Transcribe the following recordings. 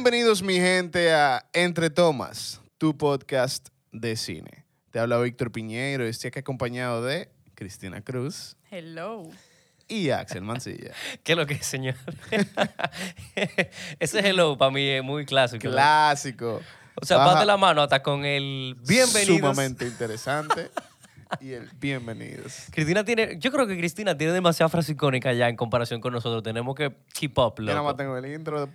Bienvenidos mi gente a Entre Tomas, tu podcast de cine. Te habla Víctor Piñeiro y estoy aquí acompañado de Cristina Cruz Hello. y Axel Mancilla. ¿Qué es lo que es, señor? Ese hello para mí es muy clásico. ¿no? Clásico. O sea, Baja- va de la mano hasta con el bienvenidos. Sumamente interesante. y el bienvenidos. Cristina tiene, yo creo que Cristina tiene demasiadas frases icónicas ya en comparación con nosotros. Tenemos que keep up, Yo nada más loco. tengo el intro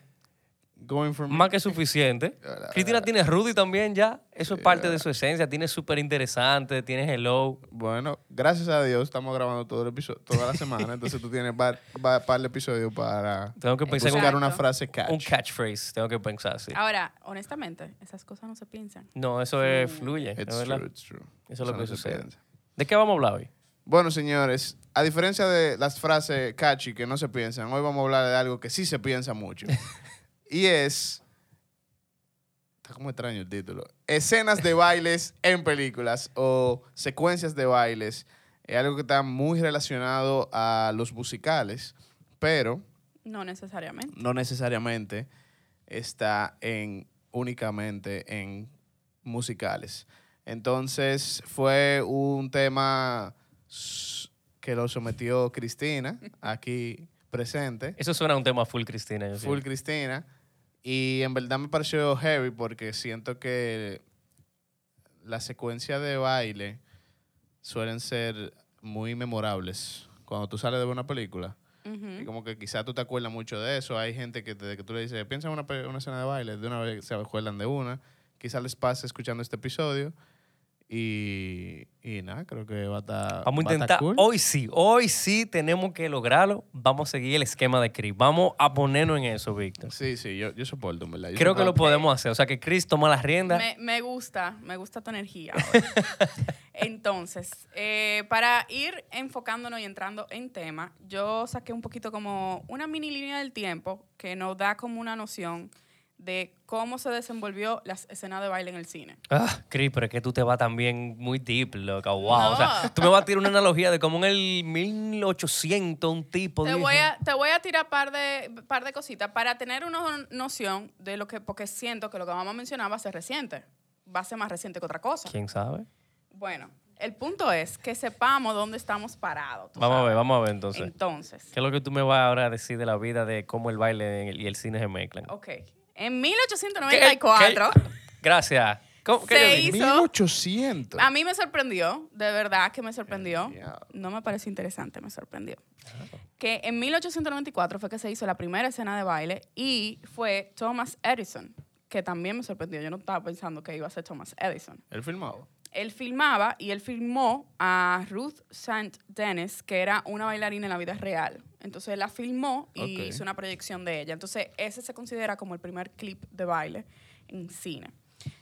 Going For Me. Más que suficiente. Cristina tiene Rudy también ya. Eso es parte de su esencia. Tiene súper interesante, tiene hello. Bueno, gracias a Dios estamos grabando todo el episodio, toda la semana, entonces tú tienes par, par, par de episodios para Tengo que pensar en buscar un, una frase catch. un catchphrase. Tengo que pensar. Ahora, honestamente, esas cosas no se piensan. No, eso es fluye. ¿no It's es verdad? true, it's true. Eso es lo que no sucede. piensa. ¿De qué vamos a hablar hoy? Bueno, señores, a diferencia de las frases catchy que no se piensan, hoy vamos a hablar de algo que sí se piensa mucho. y es. Está como extraño el título. Escenas de bailes en películas o secuencias de bailes. Es algo que está muy relacionado a los musicales, pero No necesariamente. no necesariamente está en únicamente en musicales. Entonces fue un tema que lo sometió Cristina aquí presente, Eso suena a un tema full Cristina. yo full. Cristina, y en verdad me pareció heavy porque siento que las secuencias de baile suelen ser muy memorables cuando tú sales de una película. Y como que quizás tú te acuerdas mucho de eso. Hay gente que desde que tú le dices, piensa en una, una escena de baile, de una vez se acuerdan de una. Quizás les pase escuchando este episodio. Y, y nada, creo que va a estar. Vamos a intentar. cool. Hoy sí, hoy sí tenemos que lograrlo. Vamos a seguir el esquema de Chris. Vamos a ponernos en eso, Víctor. Sí, sí, yo, yo soporto, en verdad. Yo Creo que lo podemos hacer. O sea, que Chris toma las riendas. Me, me gusta, me gusta tu energía. Entonces, eh, para ir enfocándonos y entrando en tema, yo saqué un poquito como una mini línea del tiempo que nos da como una noción de cómo se desenvolvió las escenas de baile en el cine. Ah, Chris, pero es que tú te vas también muy deep, loca. Wow. O sea, tú me vas a tirar una analogía de cómo en el 1800 un tipo Te dijo- voy, a, te voy a tirar par de, par de cositas para tener una noción de lo que, porque siento que lo que vamos a mencionar va a ser reciente. Va a ser más reciente que otra cosa. ¿Quién sabe? Bueno, el punto es que sepamos dónde estamos parados. Vamos a ver, vamos a ver entonces. Entonces, ¿Qué es lo que tú me vas ahora a decir de la vida de cómo el baile y el cine se mezclan? ok. En ¿Qué- 1894, qué- Gracias. ¿Cómo, qué Se hizo- 1800. a mí me sorprendió, de verdad que me sorprendió. No me parece interesante, me sorprendió. Que en 1894 fue que se hizo la primera escena de baile y fue Thomas Edison, que también me sorprendió. Yo no estaba pensando que iba a ser Thomas Edison. El filmado. Él filmaba y él filmó a Ruth St. Dennis, que era una bailarina en la vida real. Entonces él la filmó y hizo una proyección de ella. Entonces ese se considera como el primer clip de baile en cine.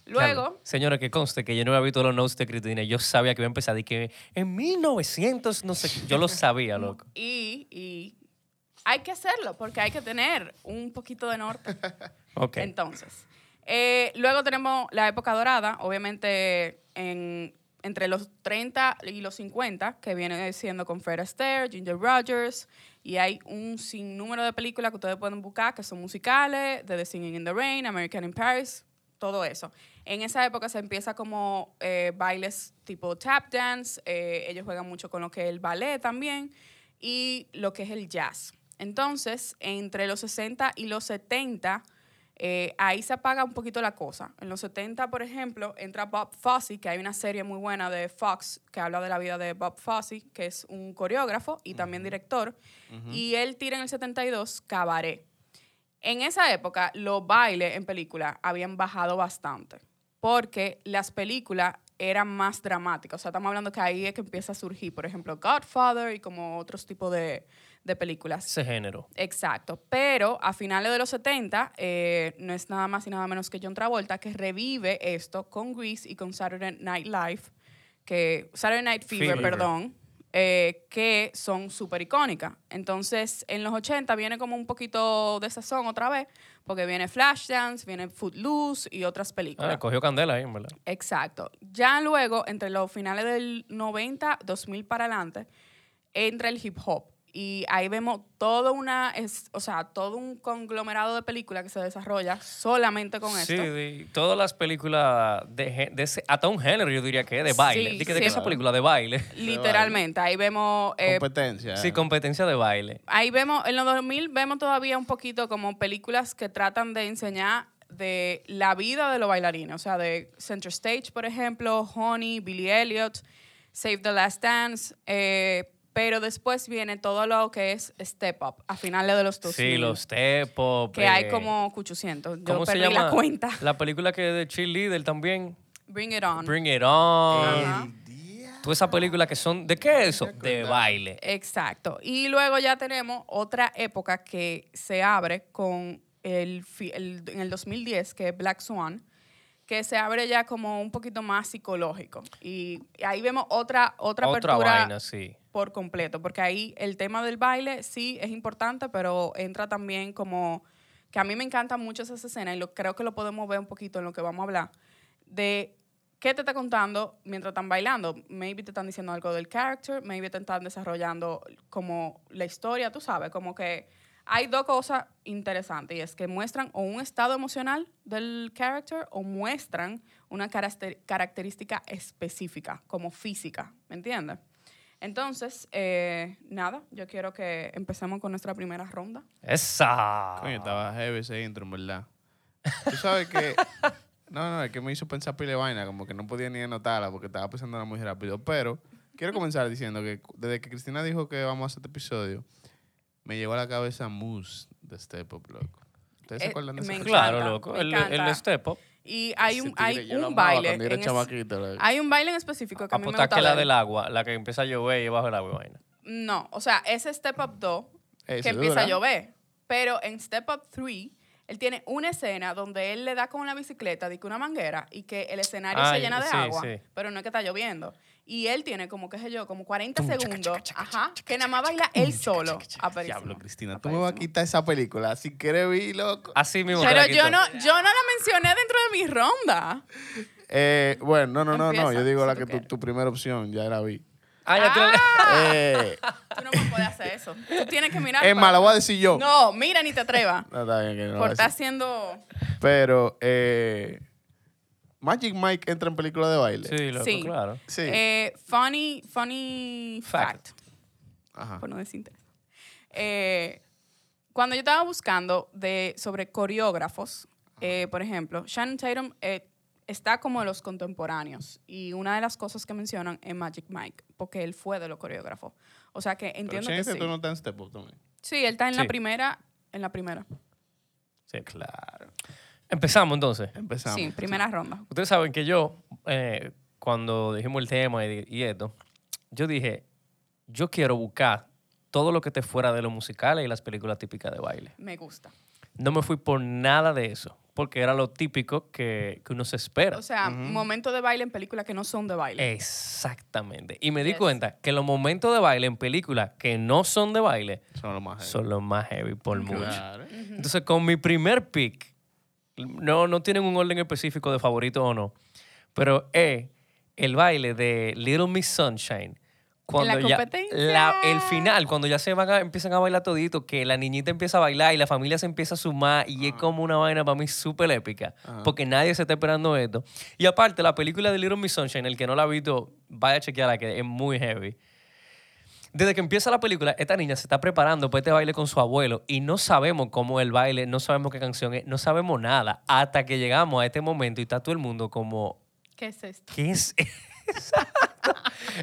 Luego, Claro. Señora, que conste que yo no había visto los notes de Cristina. Yo sabía que iba a empezar y que en 1900, no sé, yo lo sabía, loco. y, y hay que hacerlo porque hay que tener un poquito de norte. Ok. Entonces, eh, luego tenemos la época dorada, obviamente en, entre los 30 y los 50, que viene siendo con Fred Astaire, Ginger Rogers, y hay un sinnúmero de películas que ustedes pueden buscar que son musicales, de The Singing in the Rain, American in Paris, todo eso. En esa época se empieza como eh, bailes tipo tap dance, eh, ellos juegan mucho con lo que es el ballet también, y lo que es el jazz. Entonces, entre los 60 y los 70, eh, ahí se apaga un poquito la cosa. En los 70, por ejemplo, entra Bob Fosse, que hay una serie muy buena de Fox que habla de la vida de Bob Fosse, que es un coreógrafo y también director. Y él tira en el 72 Cabaret. En esa época, los bailes en película habían bajado bastante, porque las películas eran más dramáticas. O sea, estamos hablando que ahí es que empieza a surgir, por ejemplo, Godfather y como otros tipos de, de películas. Ese género. Exacto, pero a finales de los 70 eh, no es nada más y nada menos que John Travolta que revive esto con Grease y con Saturday Night Live, que Saturday Night Fever, Fever. perdón, eh, que son súper icónicas. Entonces, en los 80 viene como un poquito de sazón otra vez, porque viene Flashdance, viene Footloose y otras películas. Ah, cogió candela ahí, verdad. Exacto. Ya luego, entre los finales del 90, 2000 para adelante, entra el hip hop. Y ahí vemos todo una, es, o sea, todo un conglomerado de películas que se desarrolla solamente con Sí, esto. de- todas las películas de, de ese, hasta un género, yo diría que de baile. Sí, de que, de que sí. esa película de baile. Literalmente, ahí vemos eh, Competencia. Sí, competencia de baile. Ahí vemos, en los 2000 vemos todavía un poquito como películas que tratan de enseñar de la vida de los bailarines, o sea, de Center Stage, por ejemplo, Honey, Billy Elliot, Save the Last Dance, eh, pero después viene todo lo que es Step Up, a finales de los 2000. Sí, los step up, Que hay eh, como 800. Yo ¿Cómo se perdí llama? la cuenta. La película que es de cheerleader también. Bring It On. Bring It On. Todas esas películas que son, ¿de qué es eso? De baile. Exacto. Y luego ya tenemos otra época que se abre con el, el- en el 2010, que es Black Swan, que se abre ya como un poquito más psicológico. Y ahí vemos otra, otra, Otra apertura vaina, sí. Por completo, porque ahí el tema del baile sí es importante, pero entra también como que a mí me encanta mucho esa escena y lo, creo que lo podemos ver un poquito en lo que vamos a hablar, de qué te está contando mientras están bailando. Maybe te están diciendo algo del character, maybe te están desarrollando como la historia, tú sabes, como que hay dos cosas interesantes y es que muestran o un estado emocional del character o muestran una caracter- característica específica, como física, ¿me entiendes? Entonces, eh, nada, yo quiero que empecemos con nuestra primera ronda. Esa. Coño, estaba heavy ese intro, en verdad. Tú sabes que. No, no, es que me hizo pensar pile vaina, como que no podía ni anotarla porque estaba pensándola muy rápido. Pero quiero comenzar diciendo que desde que Cristina dijo que vamos a hacer este episodio, me llegó a la cabeza Moose de Step Up, loco. ¿Ustedes se Eh, acuerdan de encanta. Claro, loco. me El, encanta. el step up. Y hay un, tigre, hay un baile. cuando era en es- chamaquito, loco. hay un baile en específico que a mí me gusta que la ver. del agua, la que empieza a llover y bajo el agua y vaina. No, o sea, ese Step Up 2 Ese que empieza dura. a llover. Pero en Step Up 3, él tiene una escena donde él le da con la bicicleta, de que una manguera, y que el escenario se Ay, llena de sí, agua, sí. pero no es que está lloviendo. Y él tiene como, qué sé yo, como 40 Tum, chaca, segundos, ajá, que nada más baila él solo. Aperísimo. Diablo, Cristina, tú me vas a quitar esa película. Si quieres vi, loco. Así mismo. Pero yo no, yo no la mencioné dentro de mi ronda. Eh, bueno, no, no, no, no. Yo digo la que tu, primera opción, ya la vi. Ah, ya tú Eh, Tú no me puedes hacer eso. Tú tienes que mirar. es más, la voy a decir yo. No, mira, ni te atrevas. No, está bien que no Por a estar haciendo. Pero, eh, Magic Mike entra en película de baile. Sí, loco, Sí. claro. Sí. Eh, funny, funny Fact. fact. Ajá. por no decir. Eh, cuando yo estaba buscando de, sobre coreógrafos, eh, por ejemplo, Shannon Tatum eh, está como de los contemporáneos y una de las cosas que mencionan es Magic Mike, porque él fue de los coreógrafos. O sea que entiendo que sí. Tatum no está en Step Up también. Sí, él está en la primera, en la primera. Sí, claro. Empezamos entonces. Empezamos. Sí, primera ronda. Ustedes saben que yo, eh, cuando dijimos el tema y, y esto, yo dije, yo quiero buscar todo lo que esté fuera de los musicales y las películas típicas de baile. Me gusta. No me fui por nada de eso, porque era lo típico que, que uno se espera. O sea, momentos de baile en películas que no son de baile. Exactamente. Y me di Yes. cuenta que los momentos de baile en películas que no son de baile Son los más heavy. son los más heavy por mucho. Claro. Entonces, con mi primer pick, no, no tienen un orden específico de favorito o no, pero es el baile de Little Miss Sunshine. Cuando la ya, la- el final, cuando ya se van a, empiezan a bailar todito, que la niñita empieza a bailar y la familia se empieza a sumar y es como una vaina para mí súper épica, porque nadie se está esperando esto. Y aparte, la película de Little Miss Sunshine, el que no la ha visto, vaya a chequearla, que es muy heavy. Desde que empieza la película, esta niña se está preparando para este baile con su abuelo y no sabemos cómo es el baile, no sabemos qué canción es, no sabemos nada hasta que llegamos a este momento y está todo el mundo como, ¿Qué es esto? ¿qué es? Exacto.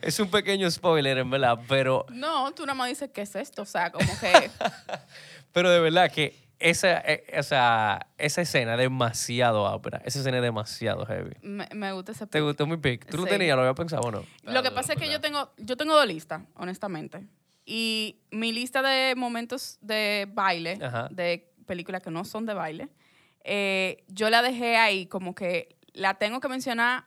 es un pequeño spoiler, en verdad, pero, No, tú nada más dices, ¿qué es esto? O sea, como que... pero de verdad que esa, eh, o sea, esa escena es demasiado ópera, esa escena es demasiado heavy. me, me gusta ese ¿Te gustó mi pick? ¿Tú lo tenías? ¿Lo había pensado o no? Lo que pasa es que yo tengo, yo tengo dos listas, honestamente. Y mi lista de momentos de baile, Ajá. de películas que no son de baile, eh, yo la dejé ahí como que la tengo que mencionar.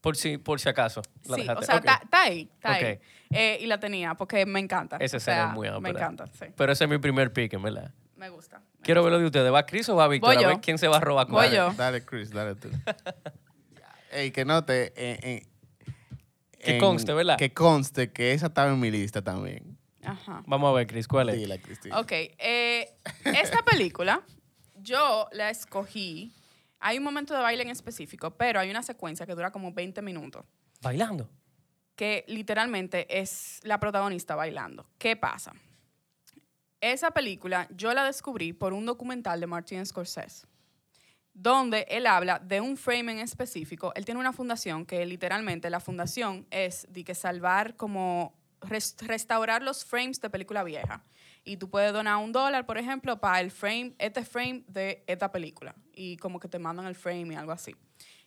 Por si, por si acaso. la Sí, dejaste. o sea, está ahí, está ahí. Eh, y la tenía porque me encanta. Esa O escena sea, es muy Me ópera. encanta, sí. Pero ese es mi primer pick, en verdad. Me gusta. me Quiero gusta. verlo de ustedes. ¿Va Chris o va Víctor? Voy A yo. ver quién se va a robar Voy cuál. yo. Dale, Chris, dale tú. Ey, que note. eh, eh, Que en- conste, ¿verdad? Que conste que esa estaba en mi lista también. Ajá. Vamos a ver, Chris, ¿cuál es? Dila, Cristina. Ok, eh, esta película yo la escogí. Hay un momento de baile en específico, pero hay una secuencia que dura como 20 minutos, Bailando. que literalmente es la protagonista bailando. ¿Qué pasa? Esa película yo la descubrí por un documental de Martin Scorsese, donde él habla de un frame en específico. Él tiene una fundación que literalmente la fundación es de que salvar como res- restaurar los frames de película vieja. Y tú puedes donar un dólar, por ejemplo, para el frame, este frame de esta película. Y como que te mandan el frame y algo así.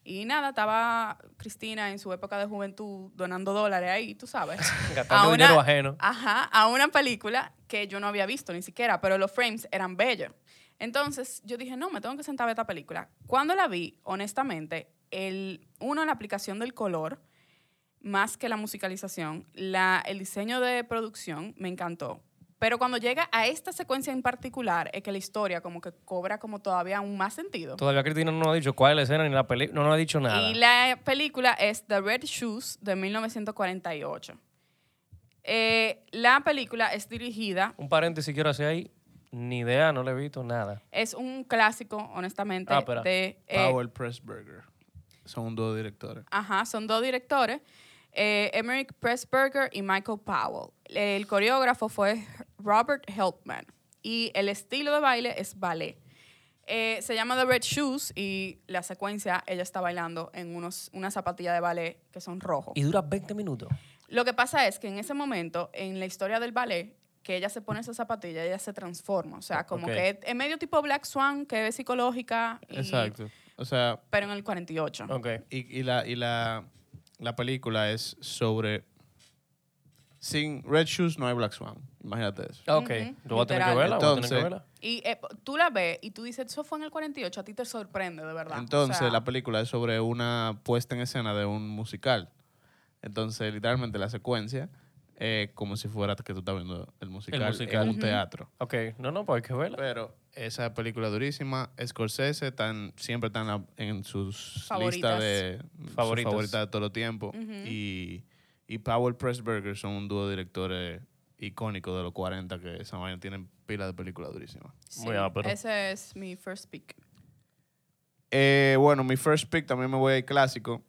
Y nada, estaba Cristina en su época de juventud donando dólares ahí, tú sabes. Gastando A dinero ajeno. Ajá, a una película que yo no había visto ni siquiera, pero los frames eran bellos. Entonces yo dije, no, me tengo que sentar a ver esta película. Cuando la vi, honestamente, el, uno, la aplicación del color, más que la musicalización, la, el diseño de producción me encantó. Pero cuando llega a esta secuencia en particular, es que la historia como que cobra como todavía aún más sentido. Todavía Cristina no ha dicho cuál es la escena ni la película. No nos ha dicho nada. Y la película es The Red Shoes de 1948. Eh, la película es dirigida, Un paréntesis quiero hacer ahí. Ni idea, no le he visto nada. es un clásico, honestamente, Ah, espera. de... eh, Powell Pressburger. Son de directores. Ajá, son dos directores, eh, Emmerich Pressburger y Michael Powell. El coreógrafo fue Robert Helpman y el estilo de baile es ballet. Eh, se llama The Red Shoes y la secuencia, ella está bailando en unos, una zapatilla de ballet que son rojos. Y dura 20 minutos. Lo que pasa es que en ese momento, en la historia del ballet, que ella se pone esa zapatilla, ella se transforma. O sea, como que es medio tipo Black Swan, que es psicológica. y- Exacto. O sea, Pero en el 48. Ok. y, y la, y la, la película es sobre... Sin Red Shoes no hay Black Swan. Imagínate eso. Ok. Ujú, Tú vas a tener que literal. verla, vas a tener que Entonces- verla. Y eh, tú la ves y tú dices, eso fue en el 48, a ti te sorprende, de verdad. O Entonces, sea, la película es sobre una puesta en escena de un musical. Entonces, literalmente la secuencia es como si fuera que tú estás viendo el musical, musical. en un Ujú. teatro. Ok. No, no, pues hay que verla. Pero esa película es durísima. Scorsese tan, siempre está en, la- en sus Favoritas. listas de sus Favoritas. favoritas de todo el tiempo. y, y Powell Pressburger son un dúo de directores icónicos de los 40 que esa vaina tienen pila de películas durísimas. sí, Muy ápero. Ese es mi first pick. Eh, bueno, mi first pick también me voy a ir clásico.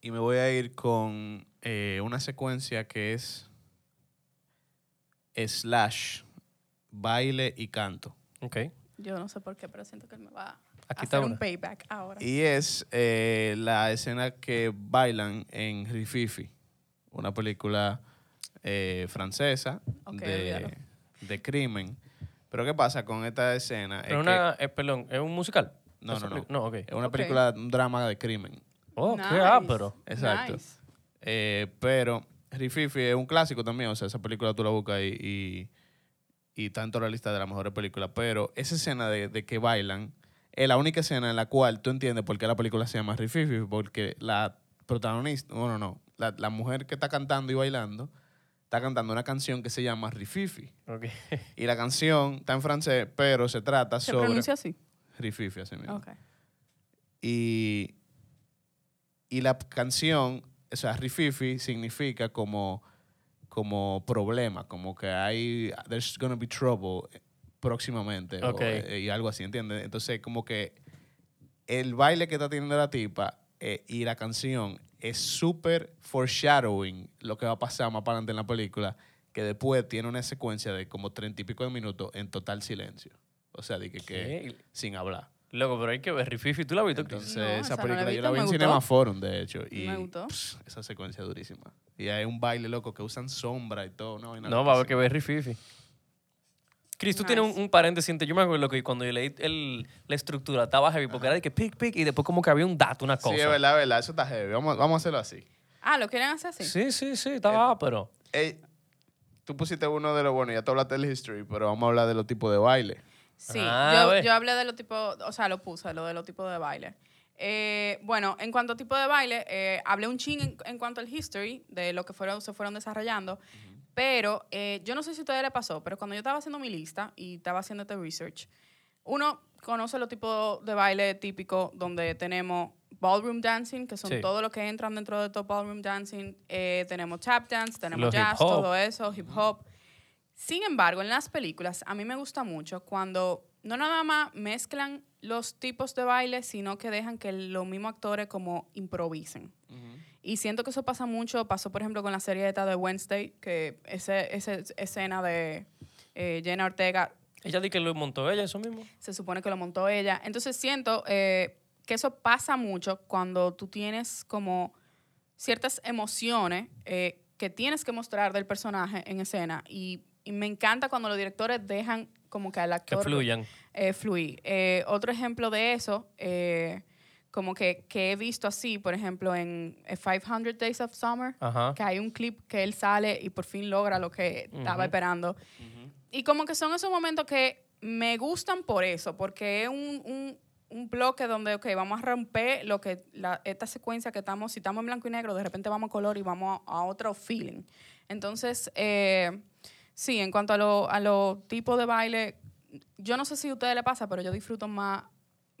Y me voy a ir con eh, una secuencia que es slash, baile y canto. Ok. Yo no sé por qué, pero siento que él me va a Aquí hacer una. un payback ahora. Y es eh, la escena que bailan en Rififi, una película eh, francesa de, de crimen. Pero ¿qué pasa con esta escena? Pero es una, eh, perdón, ¿es un musical? No, no, no. No, que es una Ok. película, un drama de crimen. Oh, qué Nice, ápero. Exacto. nice. Eh, pero Rififi es un clásico también, o sea, esa película tú la buscas y, y, y está en toda la lista de las mejores películas. Pero esa escena de, de que bailan es la única escena en la cual tú entiendes por qué la película se llama Rififi, porque la protagonista, bueno, no, la, la mujer que está cantando y bailando está cantando una canción que se llama Rififi. Y la canción está en francés, pero se trata ¿Se sobre pronuncia así? Rififi, así mismo. Y, y la canción, o sea, Rififi significa como, como problema, como que hay, there's gonna be trouble próximamente o, Ok. eh, y algo así, ¿entiendes? Entonces, como que el baile que está teniendo la tipa eh, y la canción es súper foreshadowing lo que va a pasar más para adelante en la película, que después tiene una secuencia de como treinta y pico de minutos en total silencio. O sea, de que, sin hablar. Loco, pero hay que ver Rififi. ¿Tú la has visto? Entonces, No, esa esa no la he película yo la vi en. Cinema Forum, de hecho. Y Me gustó. pss, esa secuencia es durísima. Y hay un baile loco que usan sombra y todo. No, No, va a haber que ver Rififi. Chris, tú Nice. tienes un, un paréntesis. Yo me acuerdo que cuando yo leí el, la estructura estaba heavy porque era de que pic, pic y después como que había un dato, una cosa. Sí, es verdad, es verdad. Eso está heavy. Vamos, vamos a hacerlo así. Ah, ¿lo quieren hacer así? Sí, sí, sí, estaba pero Ey, tú pusiste uno de los bueno, ya te hablaste del history, pero vamos a hablar de los tipos de baile. Sí, Ah, yo, hablé de los tipos, o sea, lo puse, lo de los tipos de baile. Eh, bueno, en cuanto a tipo de baile, eh, hablé un ching en, en cuanto al history de lo que fueron, se fueron desarrollando, pero eh, yo no sé si a ustedes les pasó, pero cuando yo estaba haciendo mi lista y estaba haciendo este research, uno conoce los tipos de baile típicos donde tenemos ballroom dancing, que son Sí. todo lo que entran dentro de top ballroom dancing. Eh, tenemos tap dance, tenemos Los jazz, todo eso, hip hop. Sin embargo, en las películas a mí me gusta mucho cuando no nada más mezclan los tipos de baile, sino que dejan que los mismos actores como improvisen. Y siento que eso pasa mucho. Pasó, por ejemplo, con la serie esta de Wednesday, que ese, esa escena de eh, Jenna Ortega Ella di que lo montó ella, eso mismo. se supone que lo montó ella. Entonces siento eh, que eso pasa mucho cuando tú tienes como ciertas emociones eh, que tienes que mostrar del personaje en escena. Y, y me encanta cuando los directores dejan como que al Que actor fluyan. eh, fluir. Otro ejemplo de eso, eh, como que, que he visto así, por ejemplo, en eh, 500 Days of Summer, Ajá. que hay un clip que él sale y por fin logra lo que estaba esperando. Y como que son esos momentos que me gustan por eso, porque es un, un, un bloque donde, ok, vamos a romper lo que la, esta secuencia que estamos, si estamos en blanco y negro, de repente vamos a color y vamos a, a otro feeling. Entonces, eh, sí, en cuanto a los a los tipos de baile, yo no sé si a ustedes les pasa, pero yo disfruto más,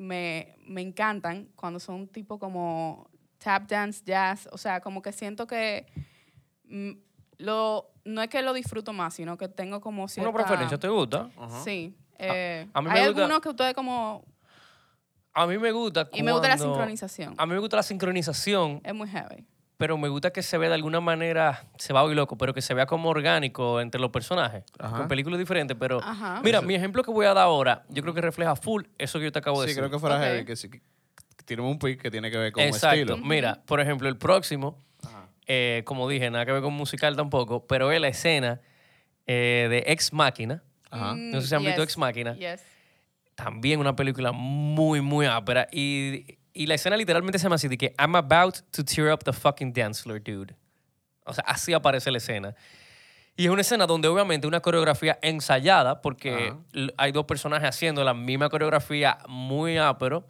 me, me encantan cuando son tipo como tap dance, jazz, o sea, como que siento que mm, lo, no es que lo disfruto más, sino que tengo como cierta... ¿Una preferencia te gusta? Sí. eh, a mí me hay gusta- algunos que ustedes como... A mí me gusta Y me gusta la cuando- sincronización. A mí me gusta la sincronización, Es muy heavy. Pero me gusta que se vea de alguna manera, se va a oír loco, pero que se vea como orgánico entre los personajes. Ajá. Con películas diferentes, pero... Ajá. Mira, mi ejemplo que voy a dar ahora, yo creo que refleja full eso que yo te acabo de Sí, decir. creo que fuera Ok. heavy, que, sí, que tiene un pick que tiene que ver con Exacto. estilo. Mira, por ejemplo, el próximo, eh, como dije, nada que ver con musical tampoco, pero es la escena eh, de Ex Máquina. Ajá. Mm, No sé si han visto yes, Ex Máquina. Yes. También una película muy, muy ápera. Y, y la escena literalmente se llama así, de que I'm about to tear up the fucking dance floor, dude. O sea, así aparece la escena. Y es una escena donde obviamente una coreografía ensayada, porque hay dos personajes haciendo la misma coreografía muy ápero,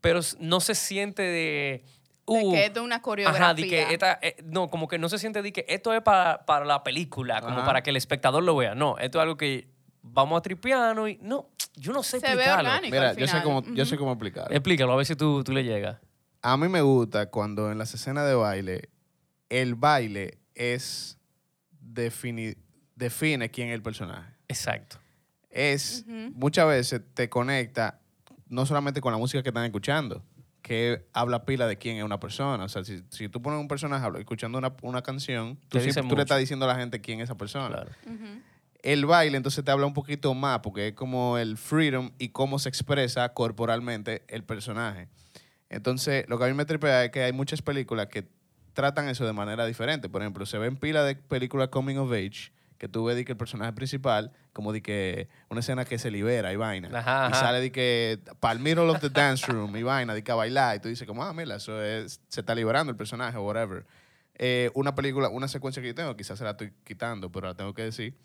pero no se siente de... De uh, que esto es una coreografía. Ajá, de que esta, eh, no, como que no se siente de que esto es para, para la película, como para que el espectador lo vea. No, esto es algo que vamos a tripiano y no, yo no sé Se ve explicarlo. orgánico. Mira, al yo sé final. cómo, yo sé cómo explicar. Explícalo, a ver si tú, tú le llegas. A mí me gusta cuando en las escenas de baile, el baile es defini- define quién es el personaje. Exacto. Es, Ujú. muchas veces te conecta no solamente con la música que están escuchando, que habla pila de quién es una persona. O sea, si, si tú pones un personaje habla- escuchando una, una canción, tú, Te dice siempre- tú mucho. le estás diciendo a la gente quién es esa persona. Claro. Ujú. El baile entonces te habla un poquito más porque es como el freedom y cómo se expresa corporalmente el personaje. Entonces, lo que a mí me tripea es que hay muchas películas que tratan eso de manera diferente. Por ejemplo, se ven pila de películas coming of age que tú ves de que el personaje principal, como de que una escena que se libera y vaina. Ajá, y sale de que para el middle of the dance room y vaina, de que a bailar. Y tú dices como, ah, mira, eso es, se está liberando el personaje o whatever. Eh, una película, una secuencia que yo tengo, quizás se la estoy quitando, pero la tengo que decir.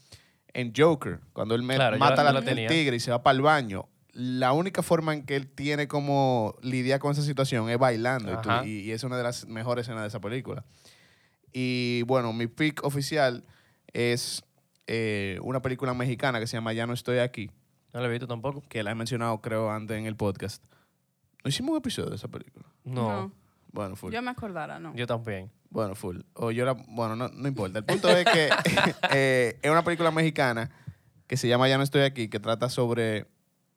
En Joker, cuando él Claro, mata la- yo la- la tenía. el tigre y se va para el baño, la única forma en que él tiene como lidiar con esa situación es bailando. Y, tú- Ajá. y- y es una de las mejores escenas de esa película. Y bueno, mi pick oficial es eh, una película mexicana que se llama Ya no estoy aquí, No lo he visto tampoco. que la he mencionado creo antes en el podcast. ¿No hicimos un episodio de esa película? No, No. Bueno, full. Yo me acordara, ¿no? yo también. Bueno, full. O yo era, bueno, no, no importa. El punto es que eh, es una película mexicana que se llama Ya no estoy aquí, que trata sobre,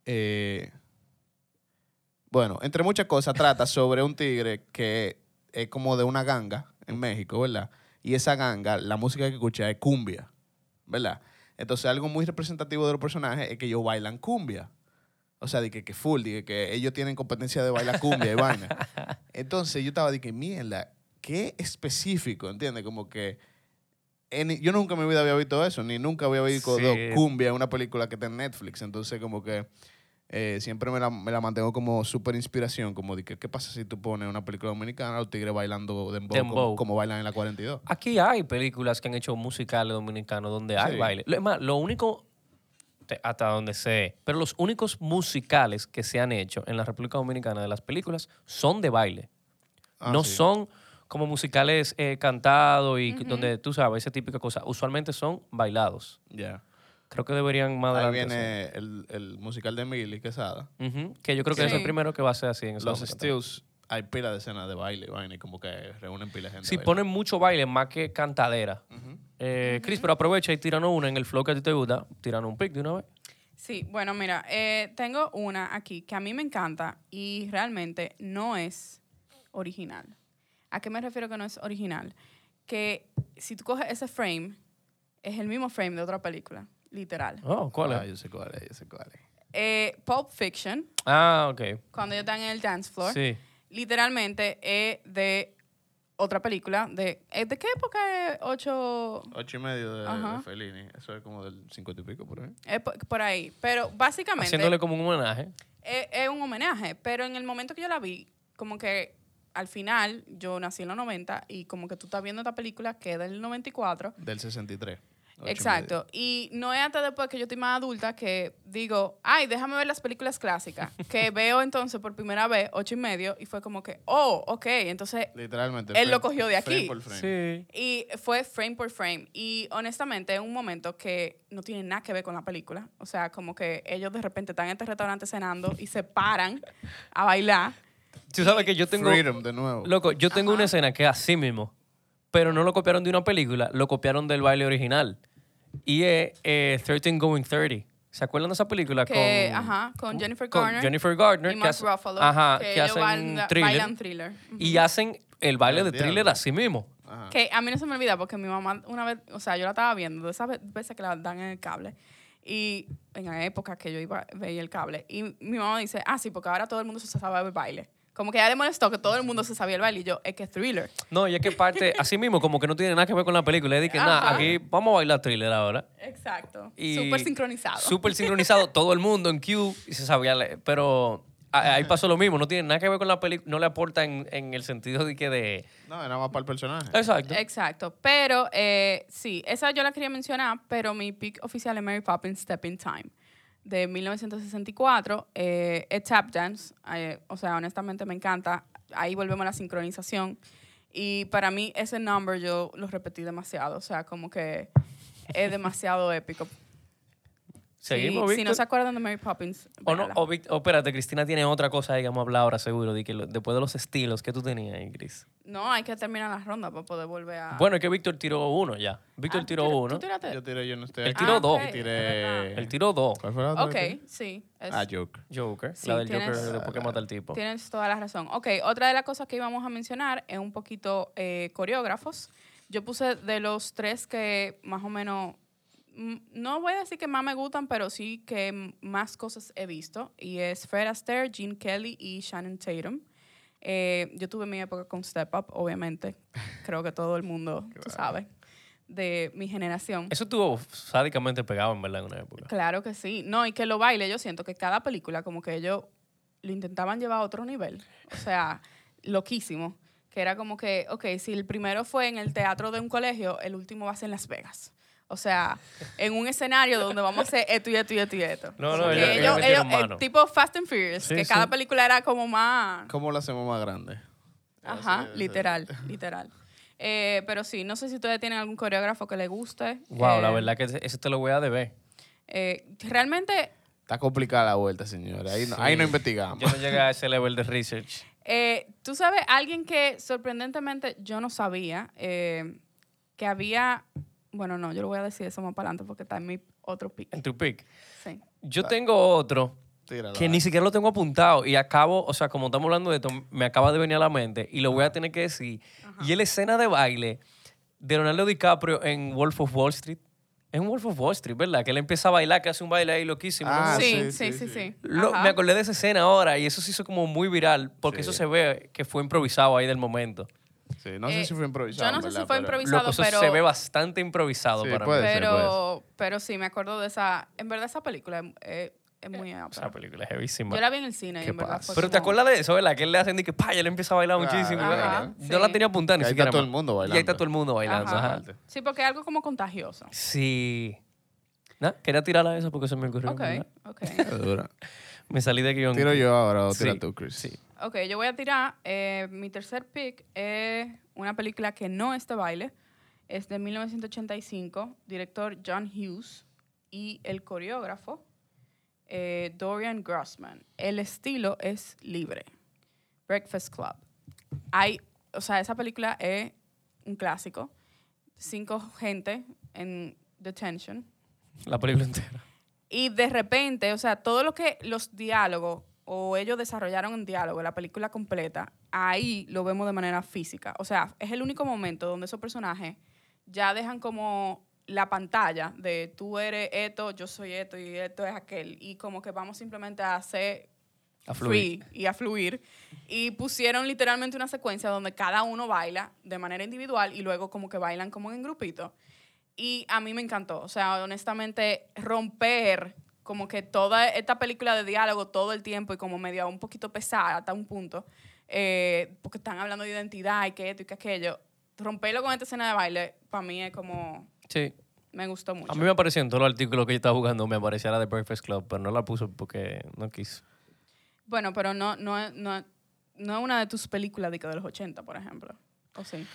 eh, bueno, entre muchas cosas, trata sobre un tigre que es como de una ganga en México, ¿verdad? Y esa ganga, la música que escucha es cumbia, ¿verdad? Entonces algo muy representativo de los personajes es que ellos bailan cumbia. O sea, de que, que full, de que, que ellos tienen competencia de bailar cumbia y vaina. Entonces yo estaba de que, mierda, qué específico, ¿entiendes? Como que en- yo nunca en mi vida había visto eso, ni nunca había visto Sí. cumbia en una película que está en Netflix. Entonces como que eh, siempre me la, me la mantengo como súper inspiración, como de que, ¿qué pasa si tú pones una película dominicana los tigres bailando dembow, Dembow. Como, como bailan en la 42? Aquí hay películas que han hecho musicales dominicanos donde hay Sí. baile. Lo- Es más, lo único, hasta donde sé, pero los únicos musicales que se han hecho en la República Dominicana de las películas son de baile. Ah, no sí. son como musicales eh, cantados y donde tú sabes, ese típico cosa. Usualmente son bailados. Ya. Creo que deberían más Ahí adelante viene el, el musical de Emily Quesada. Ujú, Que yo creo que es el primero que va a ser así en ese Los. Steels hay pila de escenas de baile, vaina, y como que reúnen pila de gente. Sí, ponen mucho baile más que cantadera. Ujú. Eh, Chris, pero aprovecha y tíranos una en el flow que a ti te gusta. Tíranos un pick de una vez. Sí, bueno, mira, eh, tengo una aquí que a mí me encanta y realmente no es original. ¿A qué me refiero que no es original? Que si tú coges ese frame, es el mismo frame de otra película, literal. Oh, ¿cuál Ah, es? yo sé cuál es, yo sé cuál es. Eh, Pulp Fiction, Ah, ok. cuando ellos están en el dance floor, Sí. literalmente es de otra película. ¿De, eh, ¿de qué época es ocho? Ocho y medio de, de Fellini. Eso es como del cincuenta y pico por ahí. Es por, por ahí. Pero básicamente... Haciéndole como un homenaje. es, es un homenaje, pero en el momento que yo la vi, como que al final, yo nací en los 90 y como que tú estás viendo esta película que es del 94. Del 63. Exacto. Y no es hasta después que yo estoy más adulta que digo, ay, déjame ver las películas clásicas. que veo entonces por primera vez ocho y medio y fue como que, oh, ok. Entonces. Literalmente. Él lo frame- cogió de frame aquí. por frame. Sí. y fue frame por frame. Y honestamente es un momento que no tiene nada que ver con la película. O sea, como que ellos de repente están en este restaurante cenando y se paran a bailar. Tú sabes que yo tengo... Freedom de nuevo. Loco, yo tengo una escena que es así mismo, pero no lo copiaron de una película, lo copiaron del baile original. Y es eh, 13 Going 30. ¿Se acuerdan de esa película? Que, con, ajá, con Jennifer con Garner. Jennifer Gardner. y que Mark hace- Ruffalo. Ajá, que, que, hacen bailan- thriller. bailan thriller. Ujú. Y hacen el baile de thriller así mismo. Ajá. Que a mí no se me olvida porque mi mamá una vez, o sea, yo la estaba viendo, de esas ve- veces que la dan en el cable. Y en la época que yo iba veía el cable. Y mi mamá dice, ah, sí, porque ahora todo el mundo se sabe el baile. Como que ya le molestó que todo el mundo se sabía el baile. Y yo, es que es thriller. No, y es que parte, así mismo, como que no tiene nada que ver con la película. Es de que nada, aquí vamos a bailar thriller ahora. Exacto. Y Súper sincronizado. Súper sincronizado, todo el mundo en Q y se sabía. Pero ahí pasó lo mismo, no tiene nada que ver con la película, no le aporta en, en el sentido de que de. No, era más para el personaje. Exacto. Exacto. Pero eh, sí, esa yo la quería mencionar, pero mi pick oficial es Mary Poppins Step in Time de 1964. Eh, es tap dance. eh, o sea, honestamente me encanta. Ahí volvemos a la sincronización. Y para mí ese number yo lo repetí demasiado. O sea, como que es demasiado épico. Seguimos, si, si no se acuerdan de Mary Poppins, O no, o, Vic- o espérate, Cristina tiene otra cosa ahí que vamos a hablar ahora seguro, de que lo- después de los estilos que tú tenías ahí, Cris. No, hay que terminar la ronda para poder volver a... Bueno, es que Víctor tiró uno ya. Víctor Ah, ¿tú tiró tira- uno. ¿Tú tiraste? Yo tiré, yo no estoy Él tiró Ah, dos. ok, Y es tiré... verdad. Él tiró dos. ¿Cuál fue la otra? Ok, sí. es- Ah, Joker. Joker. Sí, la del tienes- Joker después que mata al tipo. Tienes toda la razón. Ok, otra de las cosas que íbamos a mencionar es un poquito eh, coreógrafos. Yo puse de los tres que más o menos, no voy a decir que más me gustan, pero sí que más cosas he visto. Y es Fred Astaire, Gene Kelly y Shannon Tatum. Eh, yo tuve mi época con Step Up, obviamente. Creo que todo el mundo, tú sabes, de mi generación. Eso estuvo sádicamente pegado, en verdad, en una época. Claro que sí. No, y que lo baile, yo siento que cada película como que ellos lo intentaban llevar a otro nivel. O sea, loquísimo. Que era como que, ok, si el primero fue en el teatro de un colegio, el último va a ser en Las Vegas. O sea, en un escenario donde vamos a hacer esto y esto y esto y esto. No, no, ellos- ellos ellos- eh, mano. tipo Fast and Furious, Sí, que sí. cada película era como más... ¿Cómo lo hacemos más grande? Ajá, literal, literal. Eh, pero sí, no sé si ustedes tienen algún coreógrafo que le guste. Wow, la Eh, verdad que ese, ese te lo voy a deber. eh, realmente Está complicada la vuelta, señores. Ahí no, ahí no Sí. investigamos. Yo no llegué a ese level de research. Eh, Tú sabes, alguien que sorprendentemente yo no sabía eh, que había. Bueno, no, yo lo voy a decir eso más para adelante porque está en mi otro pick. En tu pick. Sí. Yo tengo otro Tíralo, que dale. ni siquiera lo tengo apuntado y acabo, o sea, como estamos hablando de esto, me acaba de venir a la mente y lo voy a tener que decir. Y es la escena de baile de Leonardo DiCaprio en Wolf of Wall Street. Es un Wolf of Wall Street, ¿verdad? Que él empieza a bailar, que hace un baile ahí loquísimo. Ah, sí, sí, sí, sí, sí, sí. sí. Lo- me acordé de esa escena ahora y eso se hizo como muy viral porque Sí. eso se ve que fue improvisado ahí del momento. Sí, no sé Eh, si fue improvisado. yo no sé ¿verdad? si fue Pero- improvisado. Loco, eso pero- se ve bastante improvisado Sí, para puede mí. ser, Pero, pero sí, me acuerdo de esa. En verdad, esa película es, muy Esa ápera. película es heavísima. Yo la vi en el cine y ¿Qué en verdad pasa? fue Pero te acuerdas de eso, ¿verdad? Que él le hacen de que pa, y él empieza a bailar Claro, muchísimo. Ajá, Yo la tenía apuntada ni Que ahí siquiera. está todo el mundo Y ahí está bailando. todo el mundo bailando. Ajá. ajá. Sí, porque es algo como contagioso. Sí. ¿No? Quería tirarla a esa porque se me ocurrió. Ok, ¿verdad? ok. Me salí de guion. Tiro yo ahora o tira Sí, tú, Chris. Sí. Ok, yo voy a tirar. eh, mi tercer pick es una película que no es de baile. Es de 1985, director John Hughes y el coreógrafo eh, Dorian Grossman. El estilo es libre. Breakfast Club. Hay, o sea, esa película es un clásico. Cinco gente en detention. La película entera. Y de repente, o sea, todo lo que los diálogos o ellos desarrollaron en diálogo, la película completa, ahí lo vemos de manera física. O sea, es el único momento donde esos personajes ya dejan como la pantalla de tú eres esto, yo soy esto y esto es aquel. Y como que vamos simplemente a hacer A fluir. free y a fluir. Y pusieron literalmente una secuencia donde cada uno baila de manera individual y luego como que bailan como en grupito. Y a mí me encantó. O sea, honestamente, romper como que toda esta película de diálogo todo el tiempo y como medio un poquito pesada hasta un punto, eh, porque están hablando de identidad y que esto y que aquello. Romperlo con esta escena de baile, para mí es como... Sí. Me gustó mucho. A mí me apareció en todos los artículos que yo estaba jugando, me aparecía la de Breakfast Club, pero no la puso porque no quise. Bueno, pero no, no, no, no es una de tus películas de los 80, por ejemplo. ¿O sí?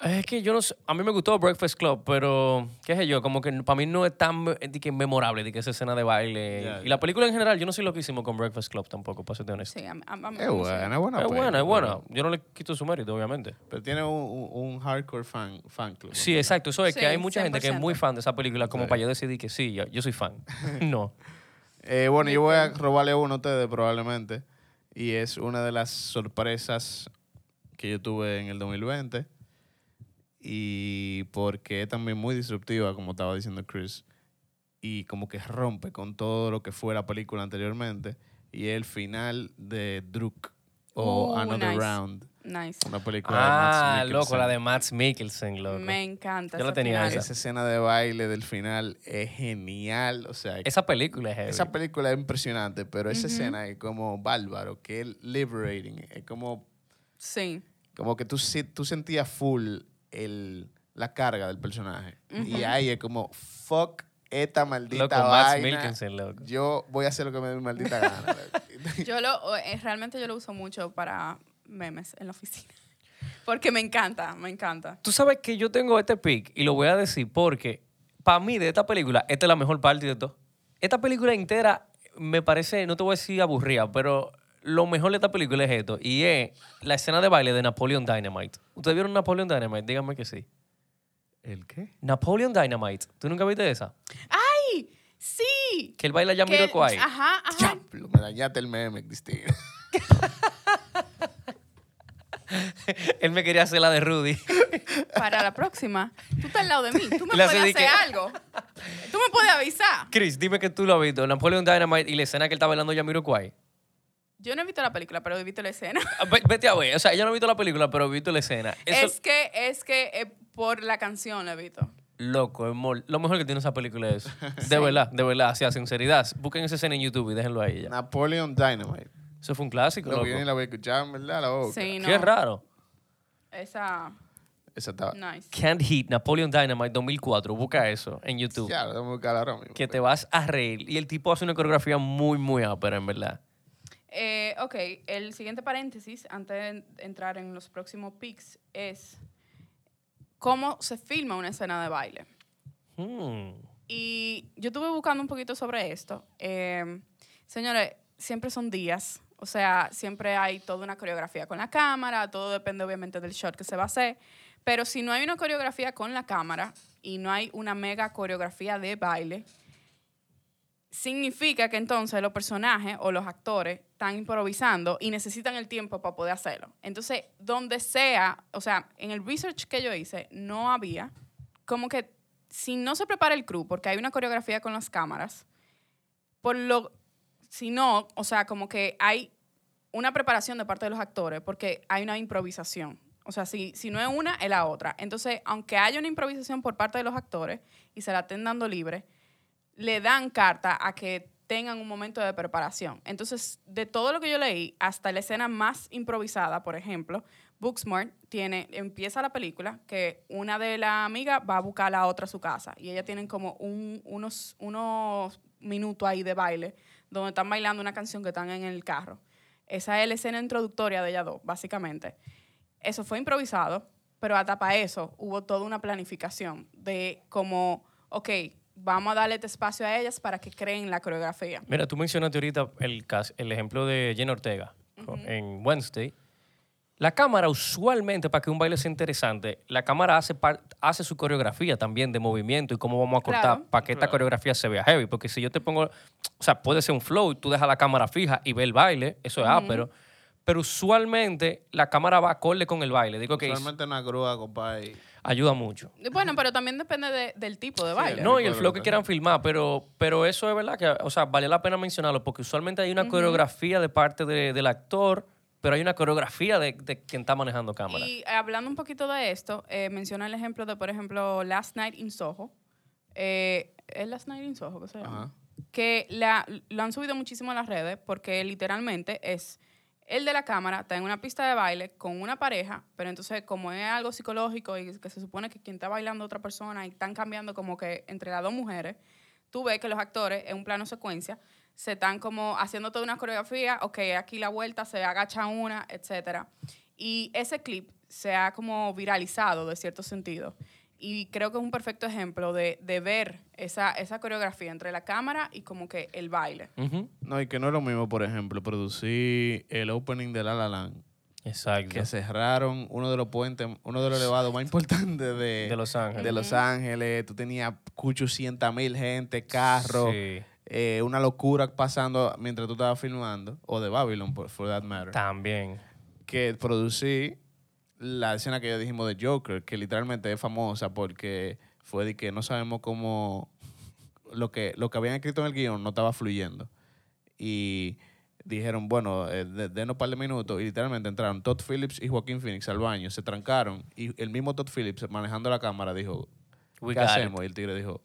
Es que yo no sé, a mí me gustó Breakfast Club, pero qué sé yo, como que para mí no es tan me- de que memorable de que esa escena de baile. Y la película en general, yo no sé lo que hicimos con Breakfast Club tampoco, para serte honesto. Sí, a, a- a mí me Es buena, es buena. es buena, es buena. Yo no le quito su mérito, obviamente. Pero tiene un, hardcore fan, fan club. Sí, exacto. Eso es Sí, que hay mucha gente que es 100%. muy fan de esa película, como Sí. para yo decidir que sí, yo, yo soy fan. no. Eh, bueno, yo voy a robarle uno a ustedes probablemente. Y es una de las sorpresas que yo tuve en el 2020. Y porque es también muy disruptiva, como estaba diciendo Chris. Y como que rompe con todo lo que fue la película anteriormente. Y el final de Druk o Uh, Another nice. Round. Nice. Una película de Ah, Mads loco, la de Matt Mikkelsen, loco. Me encanta. Yo la tenía esa. Esa escena de baile del final es genial. O sea, Esa película es heavy. Esa película es impresionante, pero esa escena es como bárbaro, que es liberating. Es como, Sí. como que tú, tú sentías full el, la carga del personaje. Y ahí es como, fuck esta maldita Loco, vaina. Mikkelsen, loco. Yo voy a hacer lo que me dé mi maldita gana. Yo lo, eh, realmente yo lo uso mucho para memes en la oficina. Porque me encanta, me encanta. Tú sabes que yo tengo este pick y lo voy a decir porque para mí de esta película, esta es la mejor parte de todo. Esta película entera me parece, no te voy a decir aburrida, pero lo mejor de esta película es esto y es la escena de baile de Napoleon Dynamite. ¿Ustedes vieron Napoleon Dynamite? Díganme que sí. ¿El qué? Napoleon Dynamite. ¿Tú nunca viste esa? ¡Ay! ¡Sí! Que él baila ya Que- Jamiroquai. Ajá, ajá. Diablo, me dañaste el meme, Cristina. él me quería hacer la de Rudy. Para la próxima, tú estás al lado de mí. Tú me Le puedes hace de hacer que- algo. Tú me puedes avisar. Chris, dime que tú lo has visto. Napoleon Dynamite y la escena que él está bailando Jamiroquai. Yo no he visto la película, pero he visto la escena. Ah, ve- Vete a ver. O sea, yo no he visto la película, pero he visto la escena. Eso, Es que, es que eh, por la canción lo he visto. Loco, es mol- lo mejor que tiene esa película es eso. De verdad, de verdad, hacia sinceridad. Busquen esa escena en YouTube y déjenlo ahí ya. Napoleon Dynamite. Eso fue un clásico, Lo loco. yo ni la voy a escuchar, ¿verdad? La boca. Sí, no. Qué raro. Esa, Esa estaba. nice. Can't Hit, Napoleon Dynamite 2004. Busca eso en YouTube. Ya, lo tengo que buscar ahora mismo. Que te vas a reír. Y el tipo hace una coreografía muy, muy ápera, en verdad. Eh, ok, el siguiente paréntesis, antes de en- entrar en los próximos pics, es cómo se filma una escena de baile. Hmm. Y yo estuve buscando un poquito sobre esto. Eh, señores, siempre son días. O sea, siempre hay toda una coreografía con la cámara. Todo depende obviamente del shot que se va a hacer. Pero si no hay una coreografía con la cámara y no hay una mega coreografía de baile, significa que entonces los personajes o los actores están improvisando y necesitan el tiempo para poder hacerlo. Entonces, donde sea, o sea, en el research que yo hice, no había como que si no se prepara el crew, porque hay una coreografía con las cámaras, por lo, si no, o sea, como que hay una preparación de parte de los actores, porque hay una improvisación. O sea, si, si no es una, es la otra. Entonces, aunque haya una improvisación por parte de los actores y se la estén dando libre, le dan carta a que tengan un momento de preparación. Entonces, de todo lo que yo leí, hasta la escena más improvisada, por ejemplo, Booksmart tiene, empieza la película que una de las amigas va a buscar a la otra a su casa y ellas tienen como un- unos, unos minutos ahí de baile donde están bailando una canción que están en el carro. Esa es la escena introductoria de ellas dos, básicamente. Eso fue improvisado, pero hasta para eso hubo toda una planificación de como, ok, vamos a darle este espacio a ellas para que creen la coreografía. Mira, tú mencionaste ahorita el, cas- el ejemplo de Jenna Ortega. ejemplo, en Wednesday, la cámara usualmente, para que un baile sea interesante, la cámara hace, par- hace su coreografía también de movimiento y cómo vamos a cortar Claro. para que esta coreografía se vea heavy. Porque si yo te pongo, o sea, puede ser un flow y tú dejas la cámara fija y ves el baile, eso es ápero. Pero usualmente la cámara va acorde con el baile. Digo que Solamente una grúa, compadre. ayuda mucho. Bueno, pero también depende de- del tipo de baile. No, y el flow que quieran filmar, pero, pero eso es verdad que, o sea, vale la pena mencionarlo porque usualmente hay una coreografía de parte de- del actor, pero hay una coreografía de, de quien está manejando cámara. Y hablando un poquito de esto, eh, menciona el ejemplo de, por ejemplo, Last Night in Soho. Eh, ¿Es Last Night in Soho que se llama? Ajá. Que la, lo han subido muchísimo a las redes porque literalmente es el de la cámara está en una pista de baile con una pareja, pero entonces como es algo psicológico y que se supone que quien está bailando otra persona y están cambiando como que entre las dos mujeres, tú ves que los actores en un plano secuencia se están como haciendo toda una coreografía, ok, aquí la vuelta, se agacha una, etcétera. Y ese clip se ha como viralizado de cierto sentido. Y creo que es un perfecto ejemplo de, de ver esa, esa coreografía entre la cámara y como que el baile. No, y que no es lo mismo, por ejemplo, producir el opening de La La Land, Exacto. que cerraron uno de los puentes, uno de los elevados más importantes de, De Los Ángeles. de Los Ángeles. Tú tenías 800 mil gente, carros, Sí. eh, una locura pasando mientras tú estabas filmando, o de Babylon, por for that matter. También. que producí la escena que ya dijimos de Joker, que literalmente es famosa porque fue de que no sabemos cómo lo que, lo que habían escrito en el guion no estaba fluyendo. Y dijeron, bueno, eh, de- denos un par de minutos y literalmente entraron Todd Phillips y Joaquín Phoenix al baño, se trancaron y el mismo Todd Phillips manejando la cámara dijo, We ¿qué it. hacemos? Y el tigre dijo,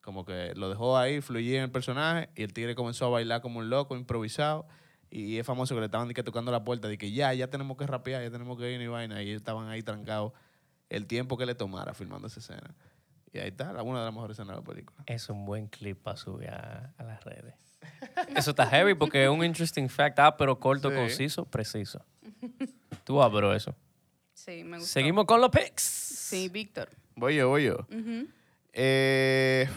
como que lo dejó ahí, fluía en el personaje y el tigre comenzó a bailar como un loco, improvisado. Y es famoso que le estaban de que, tocando la puerta, de que ya, ya tenemos que rapear, ya tenemos que ir y vaina. Y ellos estaban ahí trancados el tiempo que le tomara filmando esa escena. Y ahí está, la- una de las mejores escenas de la película. Es un buen clip para subir a, a las redes. Eso está heavy porque es un interesting fact, ah, pero corto, Sí. conciso, preciso. Tú abro eso. Sí, me gusta. Seguimos con los pics. Sí, Víctor. Voy yo, voy yo. Eh,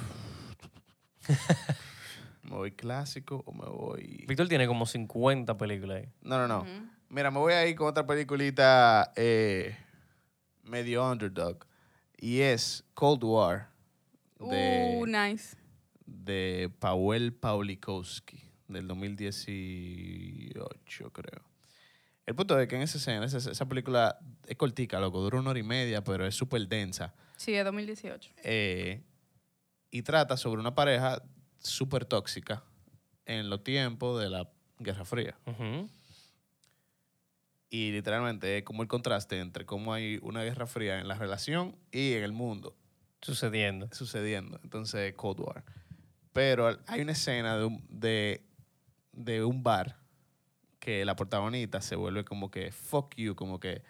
¿Me voy clásico o me voy...? Víctor tiene como 50 películas ahí. No, no, no. Mira, me voy a ir con otra peliculita eh, medio underdog. Y es Cold War. De, Uh, nice. de Paweł Pawlikowski. Del 2018, creo. El punto es que en esa escena, esa, esa película es cortica, loco. Dura una hora y media, pero es súper densa. Sí, es 2018. Eh, y trata sobre una pareja súper tóxica en los tiempos de la Guerra Fría. Y literalmente es como el contraste entre cómo hay una guerra fría en la relación y en el mundo Sucediendo. sucediendo. Entonces, Cold War. Pero hay una escena de un, de, de un bar que la protagonista se vuelve como que fuck you, como que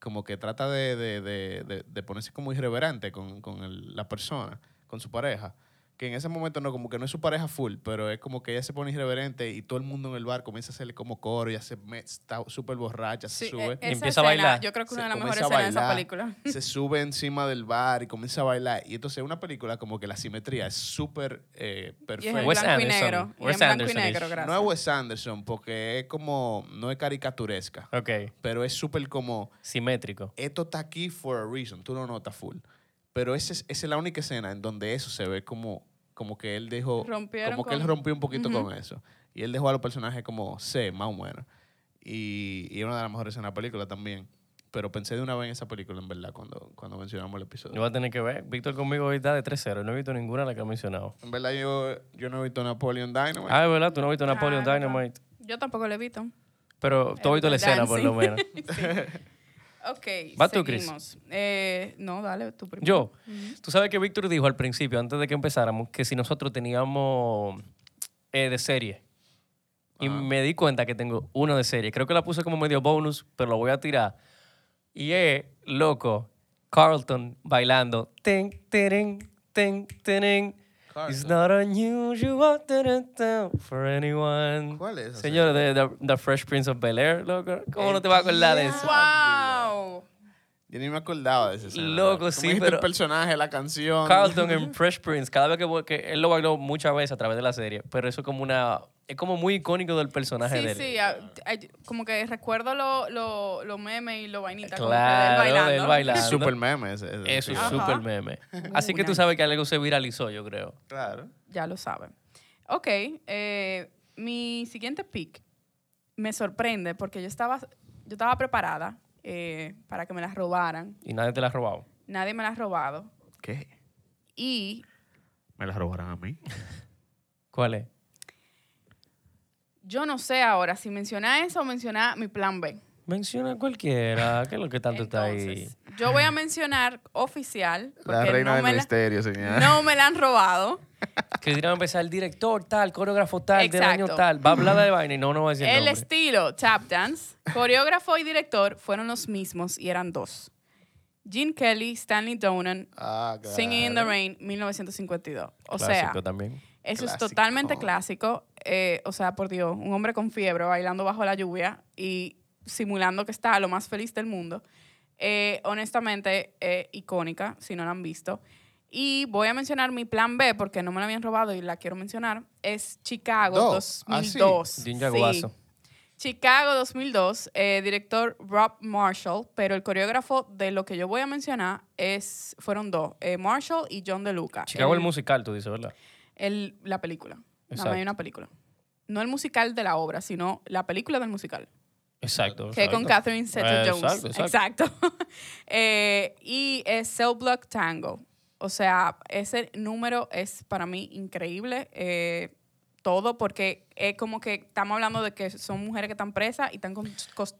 como que trata de, de- de- de- de ponerse como irreverente con, con el- la persona, con su pareja. Que en ese momento no, como que no es su pareja full, pero es como que ella se pone irreverente y todo el mundo en el bar comienza a hacerle como coro, ya se me- está súper borracha, se Sí, sube. eh, Y empieza a bailar. Yo creo que una se de las mejores escenas de esa película. Se sube encima del bar y comienza a bailar. Y entonces es una película como que la simetría es súper eh, Y es perfecta. Wes blanco y Anderson. negro. Y Wes en blanco y negro, gracias. No es Wes Anderson porque es como, no es caricaturesca, Ok. pero es súper como, Simétrico. esto está aquí for a reason, tú lo notas full. Pero esa es, esa es la única escena en donde eso se ve como, como que él dejó, Rompieron como que él con- rompió un poquito Ujú. con eso. Y él dejó a los personajes como C, más o menos. Y, y es una de las mejores escenas de la película también. Pero pensé de una vez en esa película, en verdad, cuando, cuando mencionamos el episodio. Yo voy a tener que ver. Víctor conmigo hoy está de 3-0. No he visto ninguna de las que ha mencionado. En verdad, yo, yo no he visto Napoleon Dynamite. Ah, es verdad, tú no has visto Napoleon Ah, Dynamite. Yo tampoco lo he visto. Pero tú has visto la escena, por lo menos. Ok, Va tú, Chris. seguimos. Eh, no, dale, tú primero. Yo, tú sabes que Víctor dijo al principio, antes de que empezáramos, que si nosotros teníamos eh, de serie. Y me di cuenta que tengo uno de serie. Creo que la puse como medio bonus, pero lo voy a tirar. Y es, loco, Carlton bailando. Ten, teren, ten, It's not unusual ten, for anyone. ¿Cuál es Señor, de the, the Fresh Prince of Bel Air, loco. ¿Cómo no te vas a acordar de eso? ¡Wow! Yo ni me acordaba de ese. Loco, sí, pero- el personaje, la canción. Carlton en Fresh Prince, cada vez que, voy- que él lo bailó muchas veces a través de la serie, pero eso es como una es como muy icónico del personaje Sí, de él. sí, a- como que recuerdo los lo, lo memes y lo vainitas. como que Claro, de él bailando. él bailando. Super meme ese. ese, Eso sí. es Ajá. súper meme. Así que tú sabes que algo se viralizó, yo creo. Claro. Ya lo saben. Ok, eh, mi siguiente pick me sorprende porque yo estaba, yo estaba preparada eh, para que me las robaran. Y nadie te la ha robado. Nadie me las ha robado. ¿Qué? Y ¿Me la robarán a mí? ¿Cuál es? Yo no sé ahora si mencionar eso o mencionar mi plan B. Menciona cualquiera. ¿Qué es lo que tanto está ahí? Yo voy a mencionar oficial La reina no, del me la, misterio, señor. no me la han robado. Que dirán empezar el director tal, coreógrafo tal, del año Exacto. tal. Va a hablar de vaina y no, no va a decir el nombre. estilo tap dance, coreógrafo y director fueron los mismos y eran dos. Gene Kelly, Stanley Donen, Ah, claro. Singing in the Rain, 1952. O sea, Clásico también. Eso es totalmente clásico. Eh, o sea, por Dios, un hombre con fiebre bailando bajo la lluvia y simulando que está lo más feliz del mundo. Eh, honestamente, eh, icónica, si no la han visto. Y voy a mencionar mi plan B porque no me la habían robado y la quiero mencionar. Es Chicago Dos. Ah, sí. 2002. De un yaguazo. Chicago 2002, eh, director Rob Marshall, pero el coreógrafo de lo que yo voy a mencionar es, fueron dos, eh, Marshall y John DeLuca. Chicago el musical, tú dices, ¿verdad? El- la película. Nada más Exacto. hay una película. No el musical de la obra, sino la película del musical. Exacto. Que es con exacto. Catherine Zeta-Jones. Exacto, exacto. Eh, y es Cell Block Tango. O sea, ese número es para mí increíble. eh, todo porque es como que estamos hablando de que son mujeres que están presas y están con-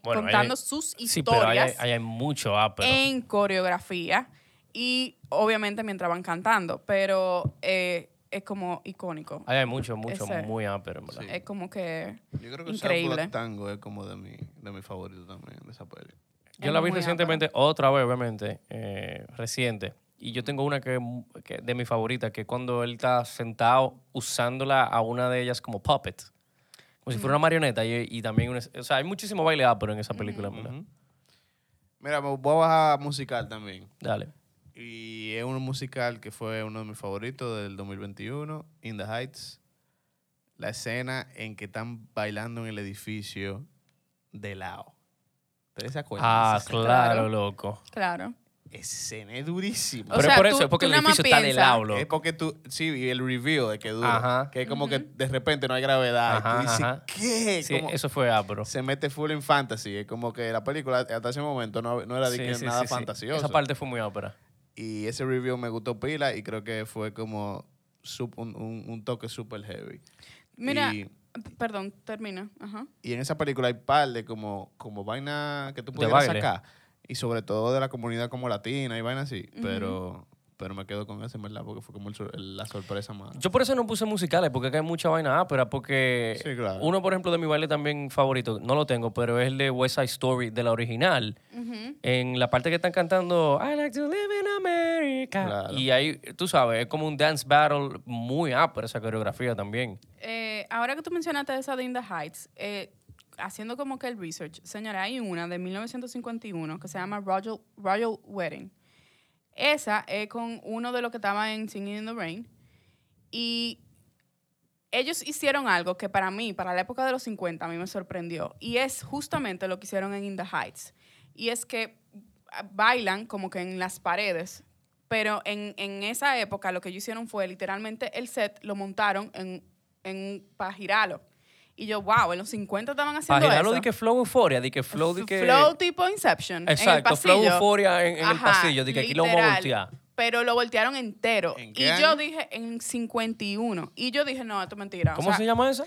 Bueno, contando hay- sus Sí, pero ahí hay, historias ahí hay mucho ah, pero en coreografía y obviamente mientras van cantando, pero eh, es como icónico. Ahí hay mucho, mucho, Ese- muy en verdad. Sí. Es como que Yo creo que increíble. Black Tango es como de mi, de mi favorito también, de esa peli. Yo Es la vi recientemente, otra vez, obviamente, eh, reciente. Y yo tengo una que, que de mi favorita, que cuando él está sentado usándola a una de ellas como puppet. Como si fuera una marioneta. Y, y también, una- o sea, hay muchísimo baile ápero en esa película. Ujú. Mira, me voy a bajar musical también. Dale. Y es un musical que fue uno de mis favoritos del 2021, In the Heights. La escena en que están bailando en el edificio de lado. ¿Ustedes se acuerdan? Ah, claro, Claro. loco. claro. Esa escena es durísima. O Pero sea, es por tú- eso, es porque el edificio está de lado, loco. Es porque tú, sí, y el reveal de que duro. Ajá. Que es como que de repente no hay gravedad. y Ajá, tú dices, ajá. ¿qué? Sí, Como- eso fue ápero. se mete full en fantasy. Es como que la película hasta ese momento no, no era de Sí, que sí, nada sí, sí. fantasioso. Esa parte fue muy ápera. Y ese review me gustó pila y creo que fue como un, un- un toque super heavy. Mira, Y, perdón, termina. Ajá. y en esa película hay par de como, como vaina que tú pudieras sacar. Y sobre todo de la comunidad como latina y vaina así. Pero pero me quedo con ese, en verdad, porque fue como el la sorpresa más. Yo por eso no puse musicales, porque acá hay mucha vaina ápera, porque Sí, claro. uno, por ejemplo, de mi baile también favorito, no lo tengo, pero es el de West Side Story, de la original. En la parte que están cantando I like to live in America. Claro. Y ahí, tú sabes, es como un dance battle muy ápera esa coreografía también. Eh, ahora que tú mencionaste esa de In the Heights, eh, haciendo como que el research, señora, hay una de 1951 que se llama Royal, Royal Wedding. Esa es con uno de los que estaba en Singing in the Rain. Y ellos hicieron algo que para mí, para la época de los 50, a mí me sorprendió. Y es justamente lo que hicieron en In the Heights. Y es que ah, bailan como que en las paredes. Pero en, en esa época lo que ellos hicieron fue literalmente el set lo montaron en, en para girarlo. Y yo, wow, en los 50 estaban haciendo Para eso. de que Flow Euphoria, de que Flow de que... Flow tipo Inception. Exacto, en el Flow. Euphoria en, en el Ajá, pasillo, de que aquí lo vamos a literal. voltear. Pero lo voltearon entero. ¿En Y yo dije, en 51. Y yo dije, no, esto es mentira. O ¿Cómo sea, se llama esa?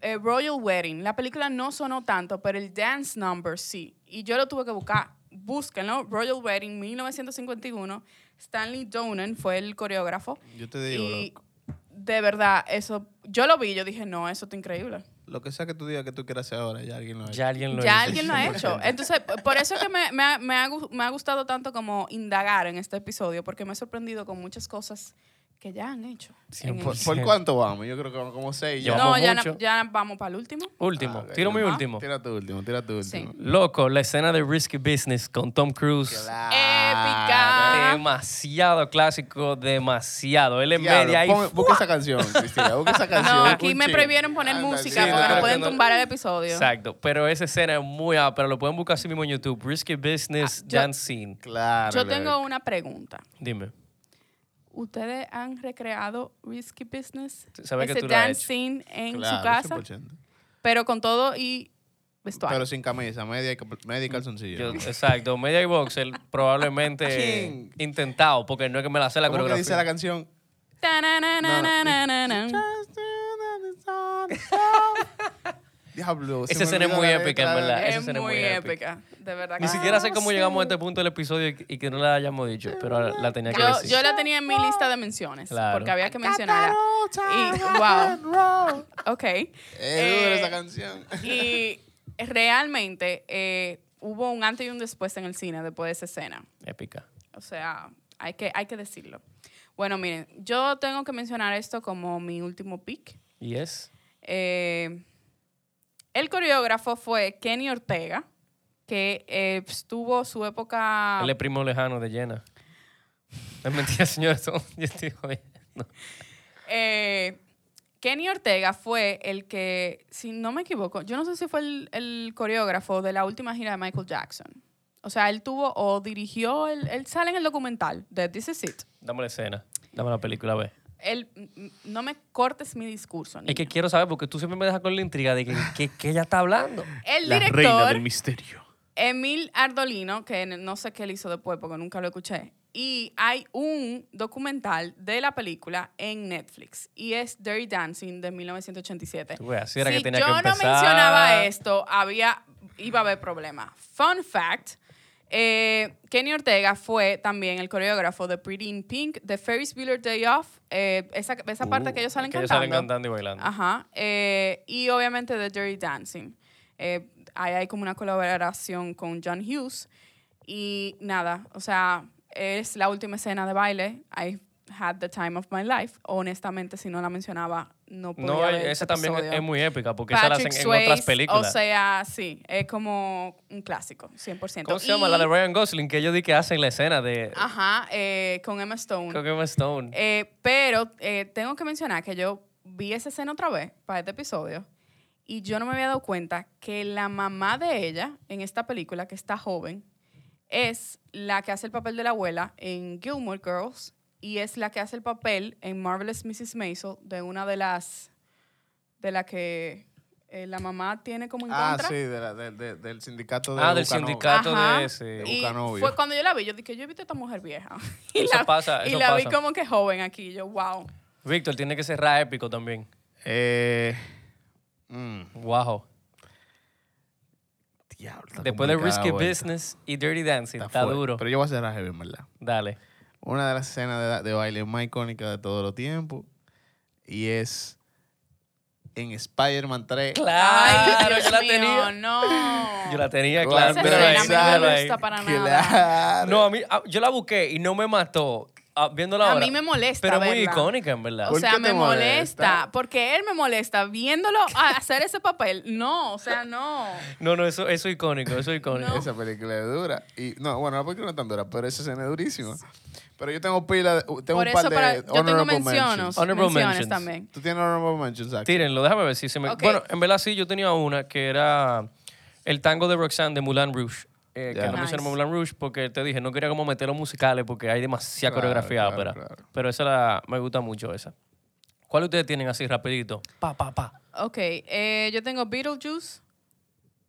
eh, Royal Wedding. La película no sonó tanto, pero el dance number sí. Y yo lo tuve que buscar. Búsquenlo. Royal Wedding, 1951. Stanley Donen fue el coreógrafo. Yo te digo, Y loco, de verdad, eso, yo lo vi, yo dije, no, eso está increíble. Lo que sea que tú digas que tú quieras hacer ahora, ya alguien lo ha hecho. Ya alguien lo ya hizo. alguien lo ha hecho. Entonces, por eso es que me, me ha, me ha gu- me ha gustado tanto como indagar en este episodio, porque me he sorprendido con muchas cosas que ya han hecho. ¿Por, cuánto vamos? Yo creo que vamos como seis. Ya. No, ya, na- ya vamos para el último. Último, Ah, tiro mi último. Tira tu último, tira tu Sí. último. Loco, la escena de Risky Business con Tom Cruise. Épica. Demasiado clásico, demasiado. Él en Diablo, media ahí. pon- busca esa canción, Cristina. Busca esa canción. No, aquí me prohibieron poner Anda, música sí, porque no, pueden no. tumbar el episodio. Exacto, pero esa escena es muy ah, pero lo pueden buscar así mismo en YouTube. Risky Business Ah, yo- Dance Scene. Claro. Yo tengo una pregunta. Dime. ¿Ustedes han recreado Risky Business? Sabes que Ese tú lo has dance hecho. scene en Claro, su casa, 100%. pero con todo y vestuario. Pero sin camisa, media y, media y calzoncillo. Exacto, Media y Boxer probablemente intentado, porque no es que me la sé la ¿Cómo que dice la canción? Diablo. Esa escena es muy épica, en verdad. Esa Es escena es muy muy épica, de verdad. que Ni siquiera sé cómo llegamos a este punto del episodio y, y que no la hayamos dicho, pero la tenía que Yo, decir. yo la tenía en mi lista de menciones Claro. porque había que mencionarla. Y wow, ok. Dura Eh, esa canción. Y realmente eh, hubo un antes y un después en el cine después de esa escena. Épica. O sea, hay que, hay que decirlo. Bueno, miren, yo tengo que mencionar esto como mi último pick. ¿Y es? Eh, el coreógrafo fue Kenny Ortega, que eh, estuvo su época... Él es primo lejano de Jenna. Es mentira, señor. Yo estoy jodiendo. Eh, Kenny Ortega fue el que, si no me equivoco, yo no sé si fue el, el coreógrafo de la última gira de Michael Jackson. O sea, él tuvo o dirigió, el- él sale en el documental de This Is It. Dame la escena. Dame la película, a ver. Él, mm, no me cortes mi discurso. Es que quiero saber, porque tú siempre me dejas con la intriga de que, que, que ella está hablando. el director, misterio. Emil Ardolino, que no sé qué él hizo después porque nunca lo escuché. Y hay un documental de la película en Netflix y es Dirty Dancing de 1987. Tú ves, así era si que tenía yo que no mencionaba esto, había, iba a haber problemas. Fun fact, eh, Kenny Ortega fue también el coreógrafo de Pretty in Pink, de Ferris Bueller Day Off, eh, esa, esa parte que ellos salen que ellos cantando. salen cantando y bailando. Ajá. eh, y obviamente de Dirty Dancing. Eh, ahí hay como una colaboración con John Hughes. Y nada, o sea, es la última escena de baile. I had the time of my life. Honestamente, si no la mencionaba, no podía No, ver esa ese también es, episodio. es muy épica, porque esa la hacen en otras películas. O sea, sí, es como un clásico, 100%. ¿Cómo se llama? La de Ryan Gosling, que ellos di que hacen la escena de... Ajá, eh, con Emma Stone. Que Emma Stone. Eh, pero eh, tengo que mencionar que yo vi esa escena otra vez para este episodio y yo no me había dado cuenta que la mamá de ella en esta película, que está joven, es la que hace el papel de la abuela en Gilmore Girls y es la que hace el papel en Marvelous Mrs. Maisel de una de las de la que eh, la mamá tiene como en Ah, contra. sí, de la- de- de- del sindicato de ah, del sindicato Ajá. de ese. Y fue cuando yo la vi, yo dije, yo he visto a esta mujer vieja. Y Eso la, pasa, y la vi como que joven aquí. Yo, wow. Víctor tiene que cerrar épico también. Eh, mm, Wow. diablo, está Después de Risky vuelta. Business y Dirty Dancing. Está, duro. Pero yo voy a cerrar heavy, en verdad. Dale. Una de las escenas de, de baile más icónicas de todos los tiempos. Y es en Spider-Man 3. Claro, yo la mío, tenía. no. Yo la tenía, Claro, claro. Ahí, escena a mí no me gusta para Claro. nada. No, a mí, a- yo la busqué y no me mató. Ah, viéndola A ahora. mí me molesta Pero muy verla. icónica, en verdad. O ¿Por sea, me molesta? molesta? Porque él me molesta viéndolo a hacer ese papel. No, o sea, no. No, no, eso, eso es icónico, eso es icónico. No. Esa película es dura. Y, no, bueno, la película no es tan dura, pero esa escena es durísima. Pero yo tengo pila, de- tengo Por un par eso de para, yo tengo honorable menciones, mentions. Honorable menciones mentions. también. Tú tienes honorable mentions, aquí. Tírenlo, déjame ver si se me... Bueno, en verdad sí, yo tenía una que era el tango de Roxanne de Moulin Rouge. Eh, Ya. Que no Nice. mencioné Moulin Rouge porque te dije, no quería como meter los musicales porque hay demasiada Claro, coreografía claro, ópera. claro. Pero esa la, me gusta mucho esa. ¿Cuál ustedes tienen así rapidito? Pa, pa, pa. Ok, eh, yo tengo Beetlejuice,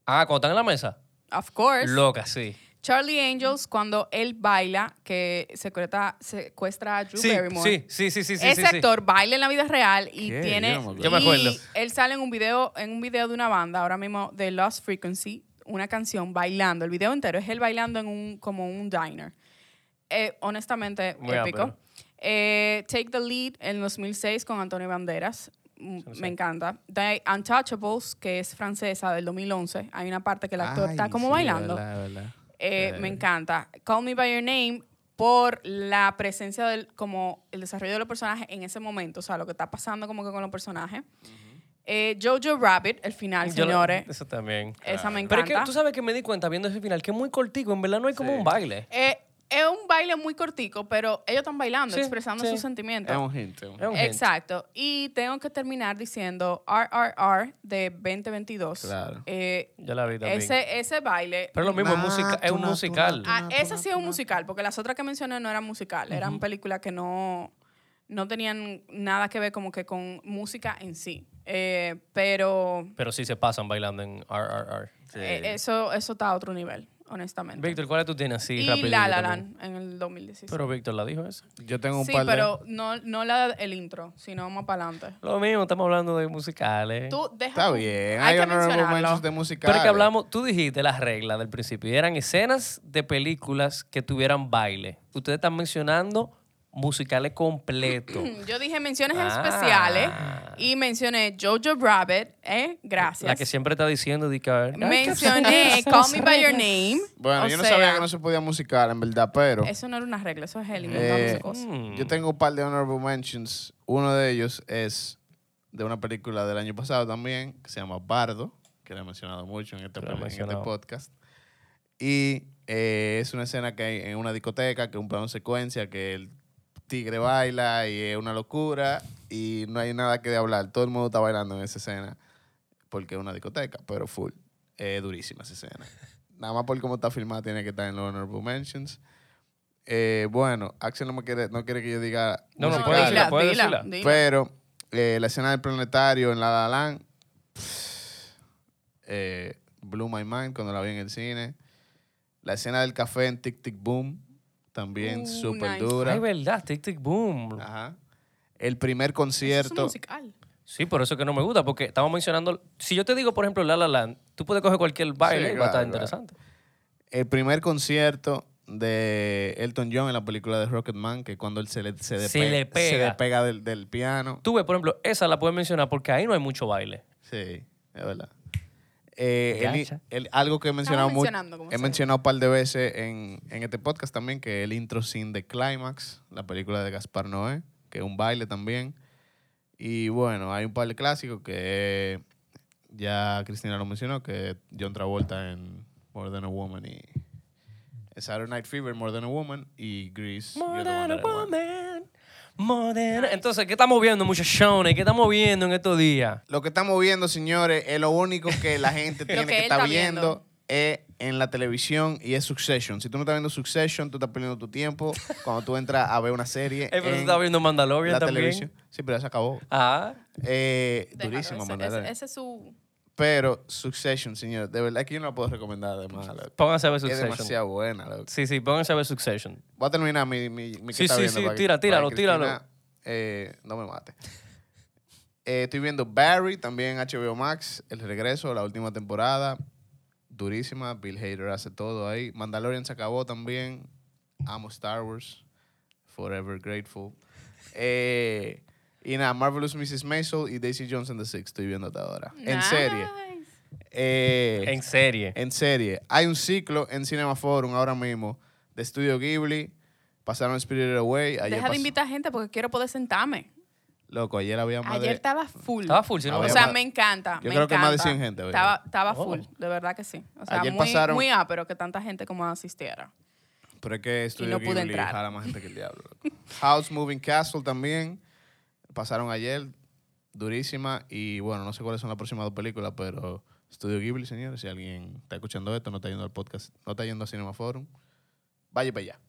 Ah, cuando están en la mesa. of course. Loca, sí. Charlie Angels, cuando él baila, que secuestra, secuestra a Drew Sí, Barrymore. sí, sí, sí, sí, sí. Ese sí, sí. actor baila en la vida real y ¿Qué? tiene. Yo no me acuerdo. Yo me acuerdo. y él sale en un video, en un video de una banda, ahora mismo de Lost Frequency, una canción bailando. El video entero es él bailando en un, como un diner. Eh, honestamente, Muy épico. Eh, Take the Lead en 2006 con Antonio Banderas. Mm. Me encanta. The Untouchables, que es francesa del 2011. Hay una parte que el actor está Ay, como sí, bailando. verdad, verdad. Eh. Me encanta. Call Me By Your Name por la presencia del, como el desarrollo de los personajes en ese momento, o sea, lo que está pasando como que con los personajes. Eh, Jojo Rabbit, el final, Yo señores. Eso también. Esa me Pero encanta. es que tú sabes que me di cuenta viendo ese final que es muy cortico, en verdad no hay como un baile. Eh, es un baile muy cortico, pero ellos están bailando, Sí, expresando sí. sus sentimientos. Es un hint. es un. Exacto. Y tengo que terminar diciendo RRR de 2022. Claro. Eh, Yo la vi también. ese, ese baile. Pero es lo mismo, es, Nah, música, es un no, musical. no, Ah, ese sí es un musical, porque las otras que mencioné no eran musical, eran películas que no, no tenían nada que ver como que con música en sí. Eh, pero Pero sí se pasan bailando en RRR. Sí. eh, eso, eso está a otro nivel, honestamente. Víctor, ¿cuál tú tienes así y La La también? Land en el 2016. Pero Víctor la dijo eso. Yo tengo un sí, par de... pero no, no la, el intro, sino más para adelante. Lo mismo, estamos hablando de musicales. Tú deja Está bien. Hay Hay que honorable mencionarlo. mentions de musicales. Pero que hablamos, tú dijiste las reglas del principio y eran escenas de películas que tuvieran baile. Ustedes están mencionando musicales completos. Yo dije menciones Ah. especiales y mencioné Jojo Rabbit, ¿eh? Gracias. La que siempre está diciendo de que a ver, Mencioné Call Me By Your Name. Bueno, O yo no sea, sabía que no se podía musical, en verdad, pero... Eso no era una regla, eso es él Eh. Mm. Yo tengo un par de honorable mentions. Uno de ellos es de una película del año pasado también, que se llama Bardo, que la he mencionado mucho en este, en este podcast. Y eh, es una escena que hay en una discoteca, que es un plano secuencia, que el tigre baila y es una locura y no hay nada que de hablar. Todo el mundo está bailando en esa escena porque es una discoteca, pero full. Es durísima esa escena. Nada más por cómo está filmada tiene que estar en los honorable mentions. Eh, bueno, Axel no, me quiere, no quiere que yo diga No, no, puede decirla, dila, puede dila, decirla. dila. pero eh, la escena del planetario en La La Land eh, blew my mind cuando la vi en el cine. La escena del café en Tic Tic Boom también Uh, súper nice. dura. Ay, verdad, Tic Tic Boom. Ajá. El primer Eso es un concierto. musical. Sí, por eso es que no me gusta, porque estamos mencionando. Si yo te digo, por ejemplo, La La Land, tú puedes coger cualquier baile Sí, y va a estar claro, claro. interesante. El primer concierto de Elton John en la película de Rocketman, que cuando él se le, se Se le pega. se despega del, del piano. Tú ves, por ejemplo, esa la puedes mencionar porque ahí no hay mucho baile. Sí, es verdad. Eh, el- Gacha. el- algo que he mencionado mucho, he sea. mencionado un par de veces en, en este podcast también, que el intro scene de Climax, la película de Gaspar Noé, que es un baile también. Y bueno, hay un par de clásicos que ya Cristina lo mencionó, que John Travolta en More Than a Woman y Saturday Night Fever, More Than a Woman y Grease. More the than a woman. More than a- Entonces, ¿qué estamos viendo, muchachones? ¿Qué estamos viendo en estos días? Lo que estamos viendo, señores, es lo único que la gente tiene que estar está viendo, viendo. es en la televisión y es Succession. Si tú no estás viendo Succession, tú estás perdiendo tu tiempo cuando tú entras a ver una serie Eh, pero tú en estás viendo Mandalorian la también. televisión. Sí, pero ya se acabó. Ah, Eh, Déjalo, ese- Mandalorian. ese, ese es su... Pero Succession, señor, de verdad que yo no la puedo recomendar además. pónganse a ver Es Succession. demasiado buena. loco. Sí, sí, pónganse a ver Succession. Voy a terminar mi, mi, mi Sí, está sí, viendo sí, para que- tira, para tíralo, que tíralo. Cristina, eh, no me mate. Eh, estoy viendo Barry, también HBO Max, El Regreso, la última temporada. Durísima. Bill Hader hace todo ahí. Mandalorian se acabó también. Amo Star Wars. Forever grateful. Eh, y nada, Marvelous Mrs. Maisel y Daisy Jones and the Six estoy viendo hasta ahora. En serie. Eh, En serie. en serie. Hay un ciclo en Cinema Forum ahora mismo de Studio Ghibli. Pasaron Spirited Away. Ayer Deja de invitar gente porque quiero poder sentarme. Loco, ayer había más Ayer de... estaba full. Estaba full, si no A O sea, más- me encanta. yo me creo que más de encanta. 100 gente. Estaba, estaba Oh. full, de verdad que sí. O sea, Ayer muy, pasaron- muy pero que tanta gente como asistiera. Pero es que Studio no pude Ghibli entrar. jala más gente que el diablo. loco. House Moving Castle también. Pasaron ayer. Durísima. Y bueno, no sé cuáles son las próximas dos películas, pero Studio Ghibli, señores. Si alguien está escuchando esto, no está yendo al podcast, no está yendo a Cinema Forum, vaya para allá.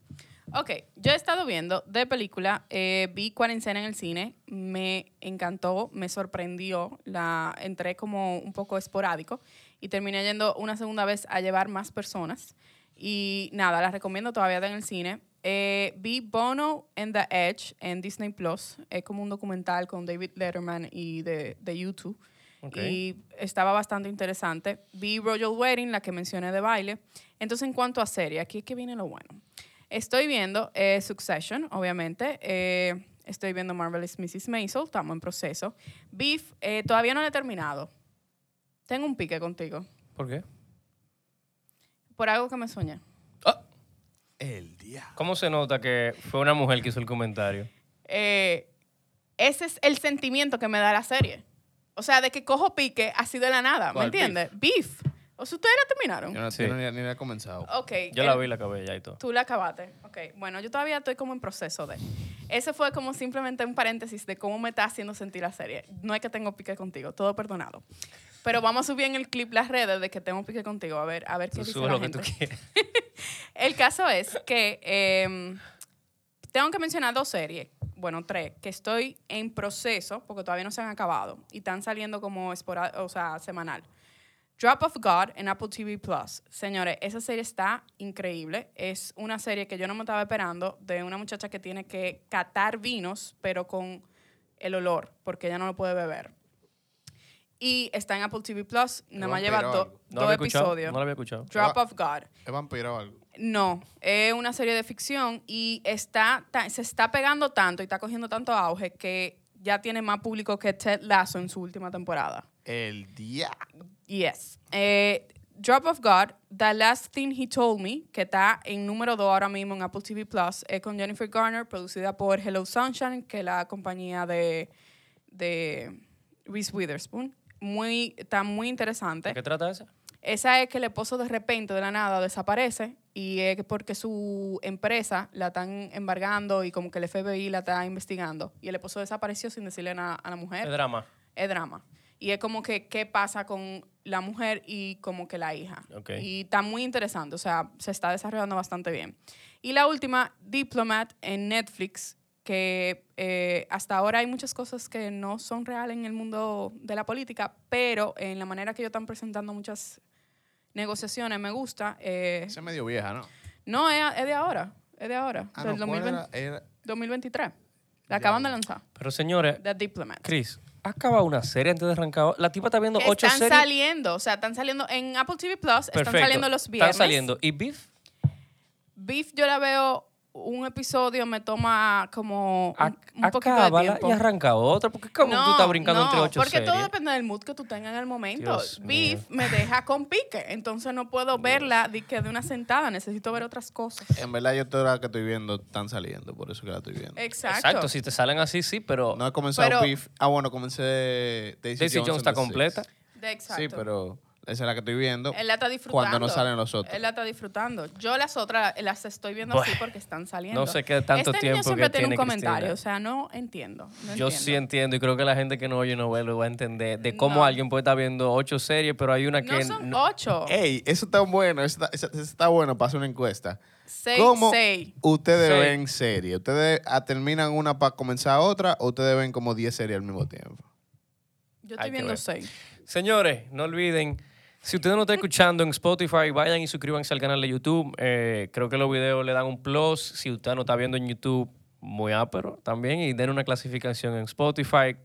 Ok, yo he estado viendo de película, eh, vi Cuarentena en el cine, me encantó, me sorprendió, la entré como un poco esporádico y terminé yendo una segunda vez a llevar más personas. Y nada, la recomiendo, todavía en el cine. Eh, vi Bono and the Edge en Disney Plus, es como un documental con David Letterman y de, de YouTube. Ok. Y estaba bastante interesante. Vi Royal Wedding, la que mencioné de baile. Entonces, en cuanto a serie, aquí es que viene lo bueno. Estoy viendo eh, Succession, obviamente. Eh, estoy viendo Marvelous Mrs. Maisel, estamos en proceso. Beef, eh, todavía no lo he terminado. Tengo un pique contigo. ¿Por qué? Por algo que me soñé. El día. ¿Cómo se nota que fue una mujer que hizo el comentario? Eh, ese es el sentimiento que me da la serie. O sea, de que cojo pique así de la nada, ¿me ¿Cuál, entiendes? Beef. ¿O si ustedes la terminaron? Yo no, Sí. yo no- ni, ni la he comenzado. Ok. Yo la el- vi la cabella y todo. Tú la acabaste. Ok. Bueno, yo todavía estoy como en proceso de. Ese fue como simplemente un paréntesis de cómo me está haciendo sentir la serie. No es que tengo pique contigo, todo perdonado. Pero vamos a subir en el clip las redes de que tengo pique contigo. A ver, a ver qué Tú dice la lo que tú. El caso es que em, tengo que mencionar dos series, bueno, tres, que estoy en proceso porque todavía no se han acabado y están saliendo como o sea, semanal. Drop of God en Apple TV Plus. Señores, esa serie está increíble. Es una serie que yo no me estaba esperando de una muchacha que tiene que catar vinos, pero con el olor, porque ella no lo puede beber. Y está en Apple TV Plus. Nada más lleva do-? No dos episodios. No la había escuchado. Drop of God. ¿Es vampiro o algo? No, es una serie de ficción y está ta- se está pegando tanto y está cogiendo tanto auge que ya tiene más público que Ted Lasso en su última temporada. El día. Yes. Eh, Drop of God, The Last Thing He Told Me, que está en número 2 ahora mismo en Apple TV Plus, es con Jennifer Garner, producida por Hello Sunshine, que es la compañía de, de Reese Witherspoon. Muy, está muy interesante. ¿De qué trata esa? Esa es que el esposo de repente, de la nada, desaparece y es porque su empresa la están embargando y como que el FBI la está investigando. Y el esposo desapareció sin decirle nada a la Es mujer. drama. Es drama. Y es como que qué pasa con la mujer y como que la hija. Ok. Y está muy interesante, o sea, se está desarrollando bastante bien. Y la última, Diplomat en Netflix, que eh, hasta ahora hay muchas cosas que no son reales en el mundo de la política, pero en la manera que ellos están presentando muchas negociaciones me gusta. eh, Esa es medio vieja, ¿no? no, es, es de ahora, es de ahora, Ah, del no, ¿cuál 2020 era? Era- 2023. La acaban de lanzar, Pero señores, The Diplomat. Chris, acaba una serie antes de arrancar. La tipa está viendo ocho Están series. saliendo, o sea, están saliendo en Apple TV Plus, Perfecto. están saliendo los viernes. Están saliendo. ¿Y Beef? Beef yo la veo un episodio me toma como un, un poquito de tiempo. y arranca otra. Porque como tú estás brincando no, entre ocho porque series. todo depende del mood que tú tengas en el momento. Dios Beef mío. me deja con pique, entonces no puedo verla de, que de una sentada, necesito ver otras cosas. En verdad, yo todas las que estoy viendo están saliendo, por eso que la estoy viendo. Exacto. Exacto, si te salen así, sí, pero No he comenzado Pero- Beef. Ah, bueno, comencé Daisy, Daisy Jones está completa. De exacto. Sí, pero esa es la que estoy viendo. Él la está disfrutando. Cuando no salen los otros. Él la está disfrutando. Yo las otras las estoy viendo así porque están saliendo. no sé qué tanto este tiempo niño siempre que tiene un tiene comentario, Cristina. o sea, no entiendo. no yo entiendo. sí entiendo y creo que la gente que no oye no ve lo va a entender de cómo No. alguien puede estar viendo ocho series, pero hay una No que son no- ocho. Ey, eso está bueno, eso está, eso- eso está bueno para hacer una encuesta. Seis, ¿Cómo seis. ustedes Seis. ven series? ¿Ustedes ah, terminan una para comenzar otra o ustedes ven como 10 series al mismo tiempo? Yo estoy viendo ver. seis. Señores, no olviden, si ustedes no están escuchando en Spotify, vayan y suscríbanse al canal de YouTube. Eh, creo que los videos le dan un plus. Si usted no está viendo en YouTube, muy ápero también. Y den una clasificación en Spotify.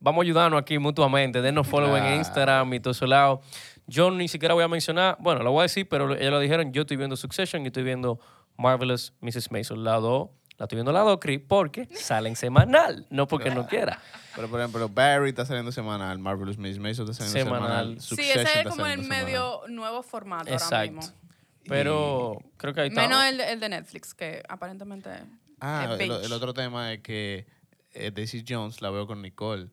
Vamos a ayudarnos aquí mutuamente. Denos follow en. Instagram y todo eso lado. Yo ni siquiera voy a mencionar, bueno, lo voy a decir, pero ellos lo dijeron. Yo estoy viendo Succession y estoy viendo Marvelous Mrs. Mason. La 2, la estoy viendo la 2, Chris, porque salen semanal, no porque no quiera. Pero, por ejemplo, Barry está saliendo semanal, Marvelous Miss Mason está saliendo Semanal. semanal. Sí, Succession ese es está como el saliendo semanal. medio nuevo formato ahora Exacto. mismo. Pero creo que ahí está. Menos el, de- el de Netflix, que aparentemente Ah, es el, el otro tema es que eh, Daisy Jones la veo con Nicole.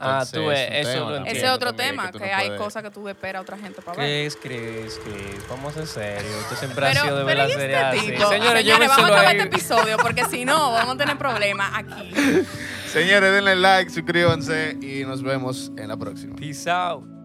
Ah, tú ves, es un eso. Ese es otro también tema, que, no hay puedes- cosas que tú esperas a otra gente para ver. Chris, Chris, Chris, vamos a ser serio. Usted siempre ha sido de ver la ¿y serie este así. tipo? Señores, Señores, vamos a acabar ahí. este episodio porque si no, vamos a tener problemas aquí. Señores, denle like, suscríbanse y nos vemos en la próxima. Peace out.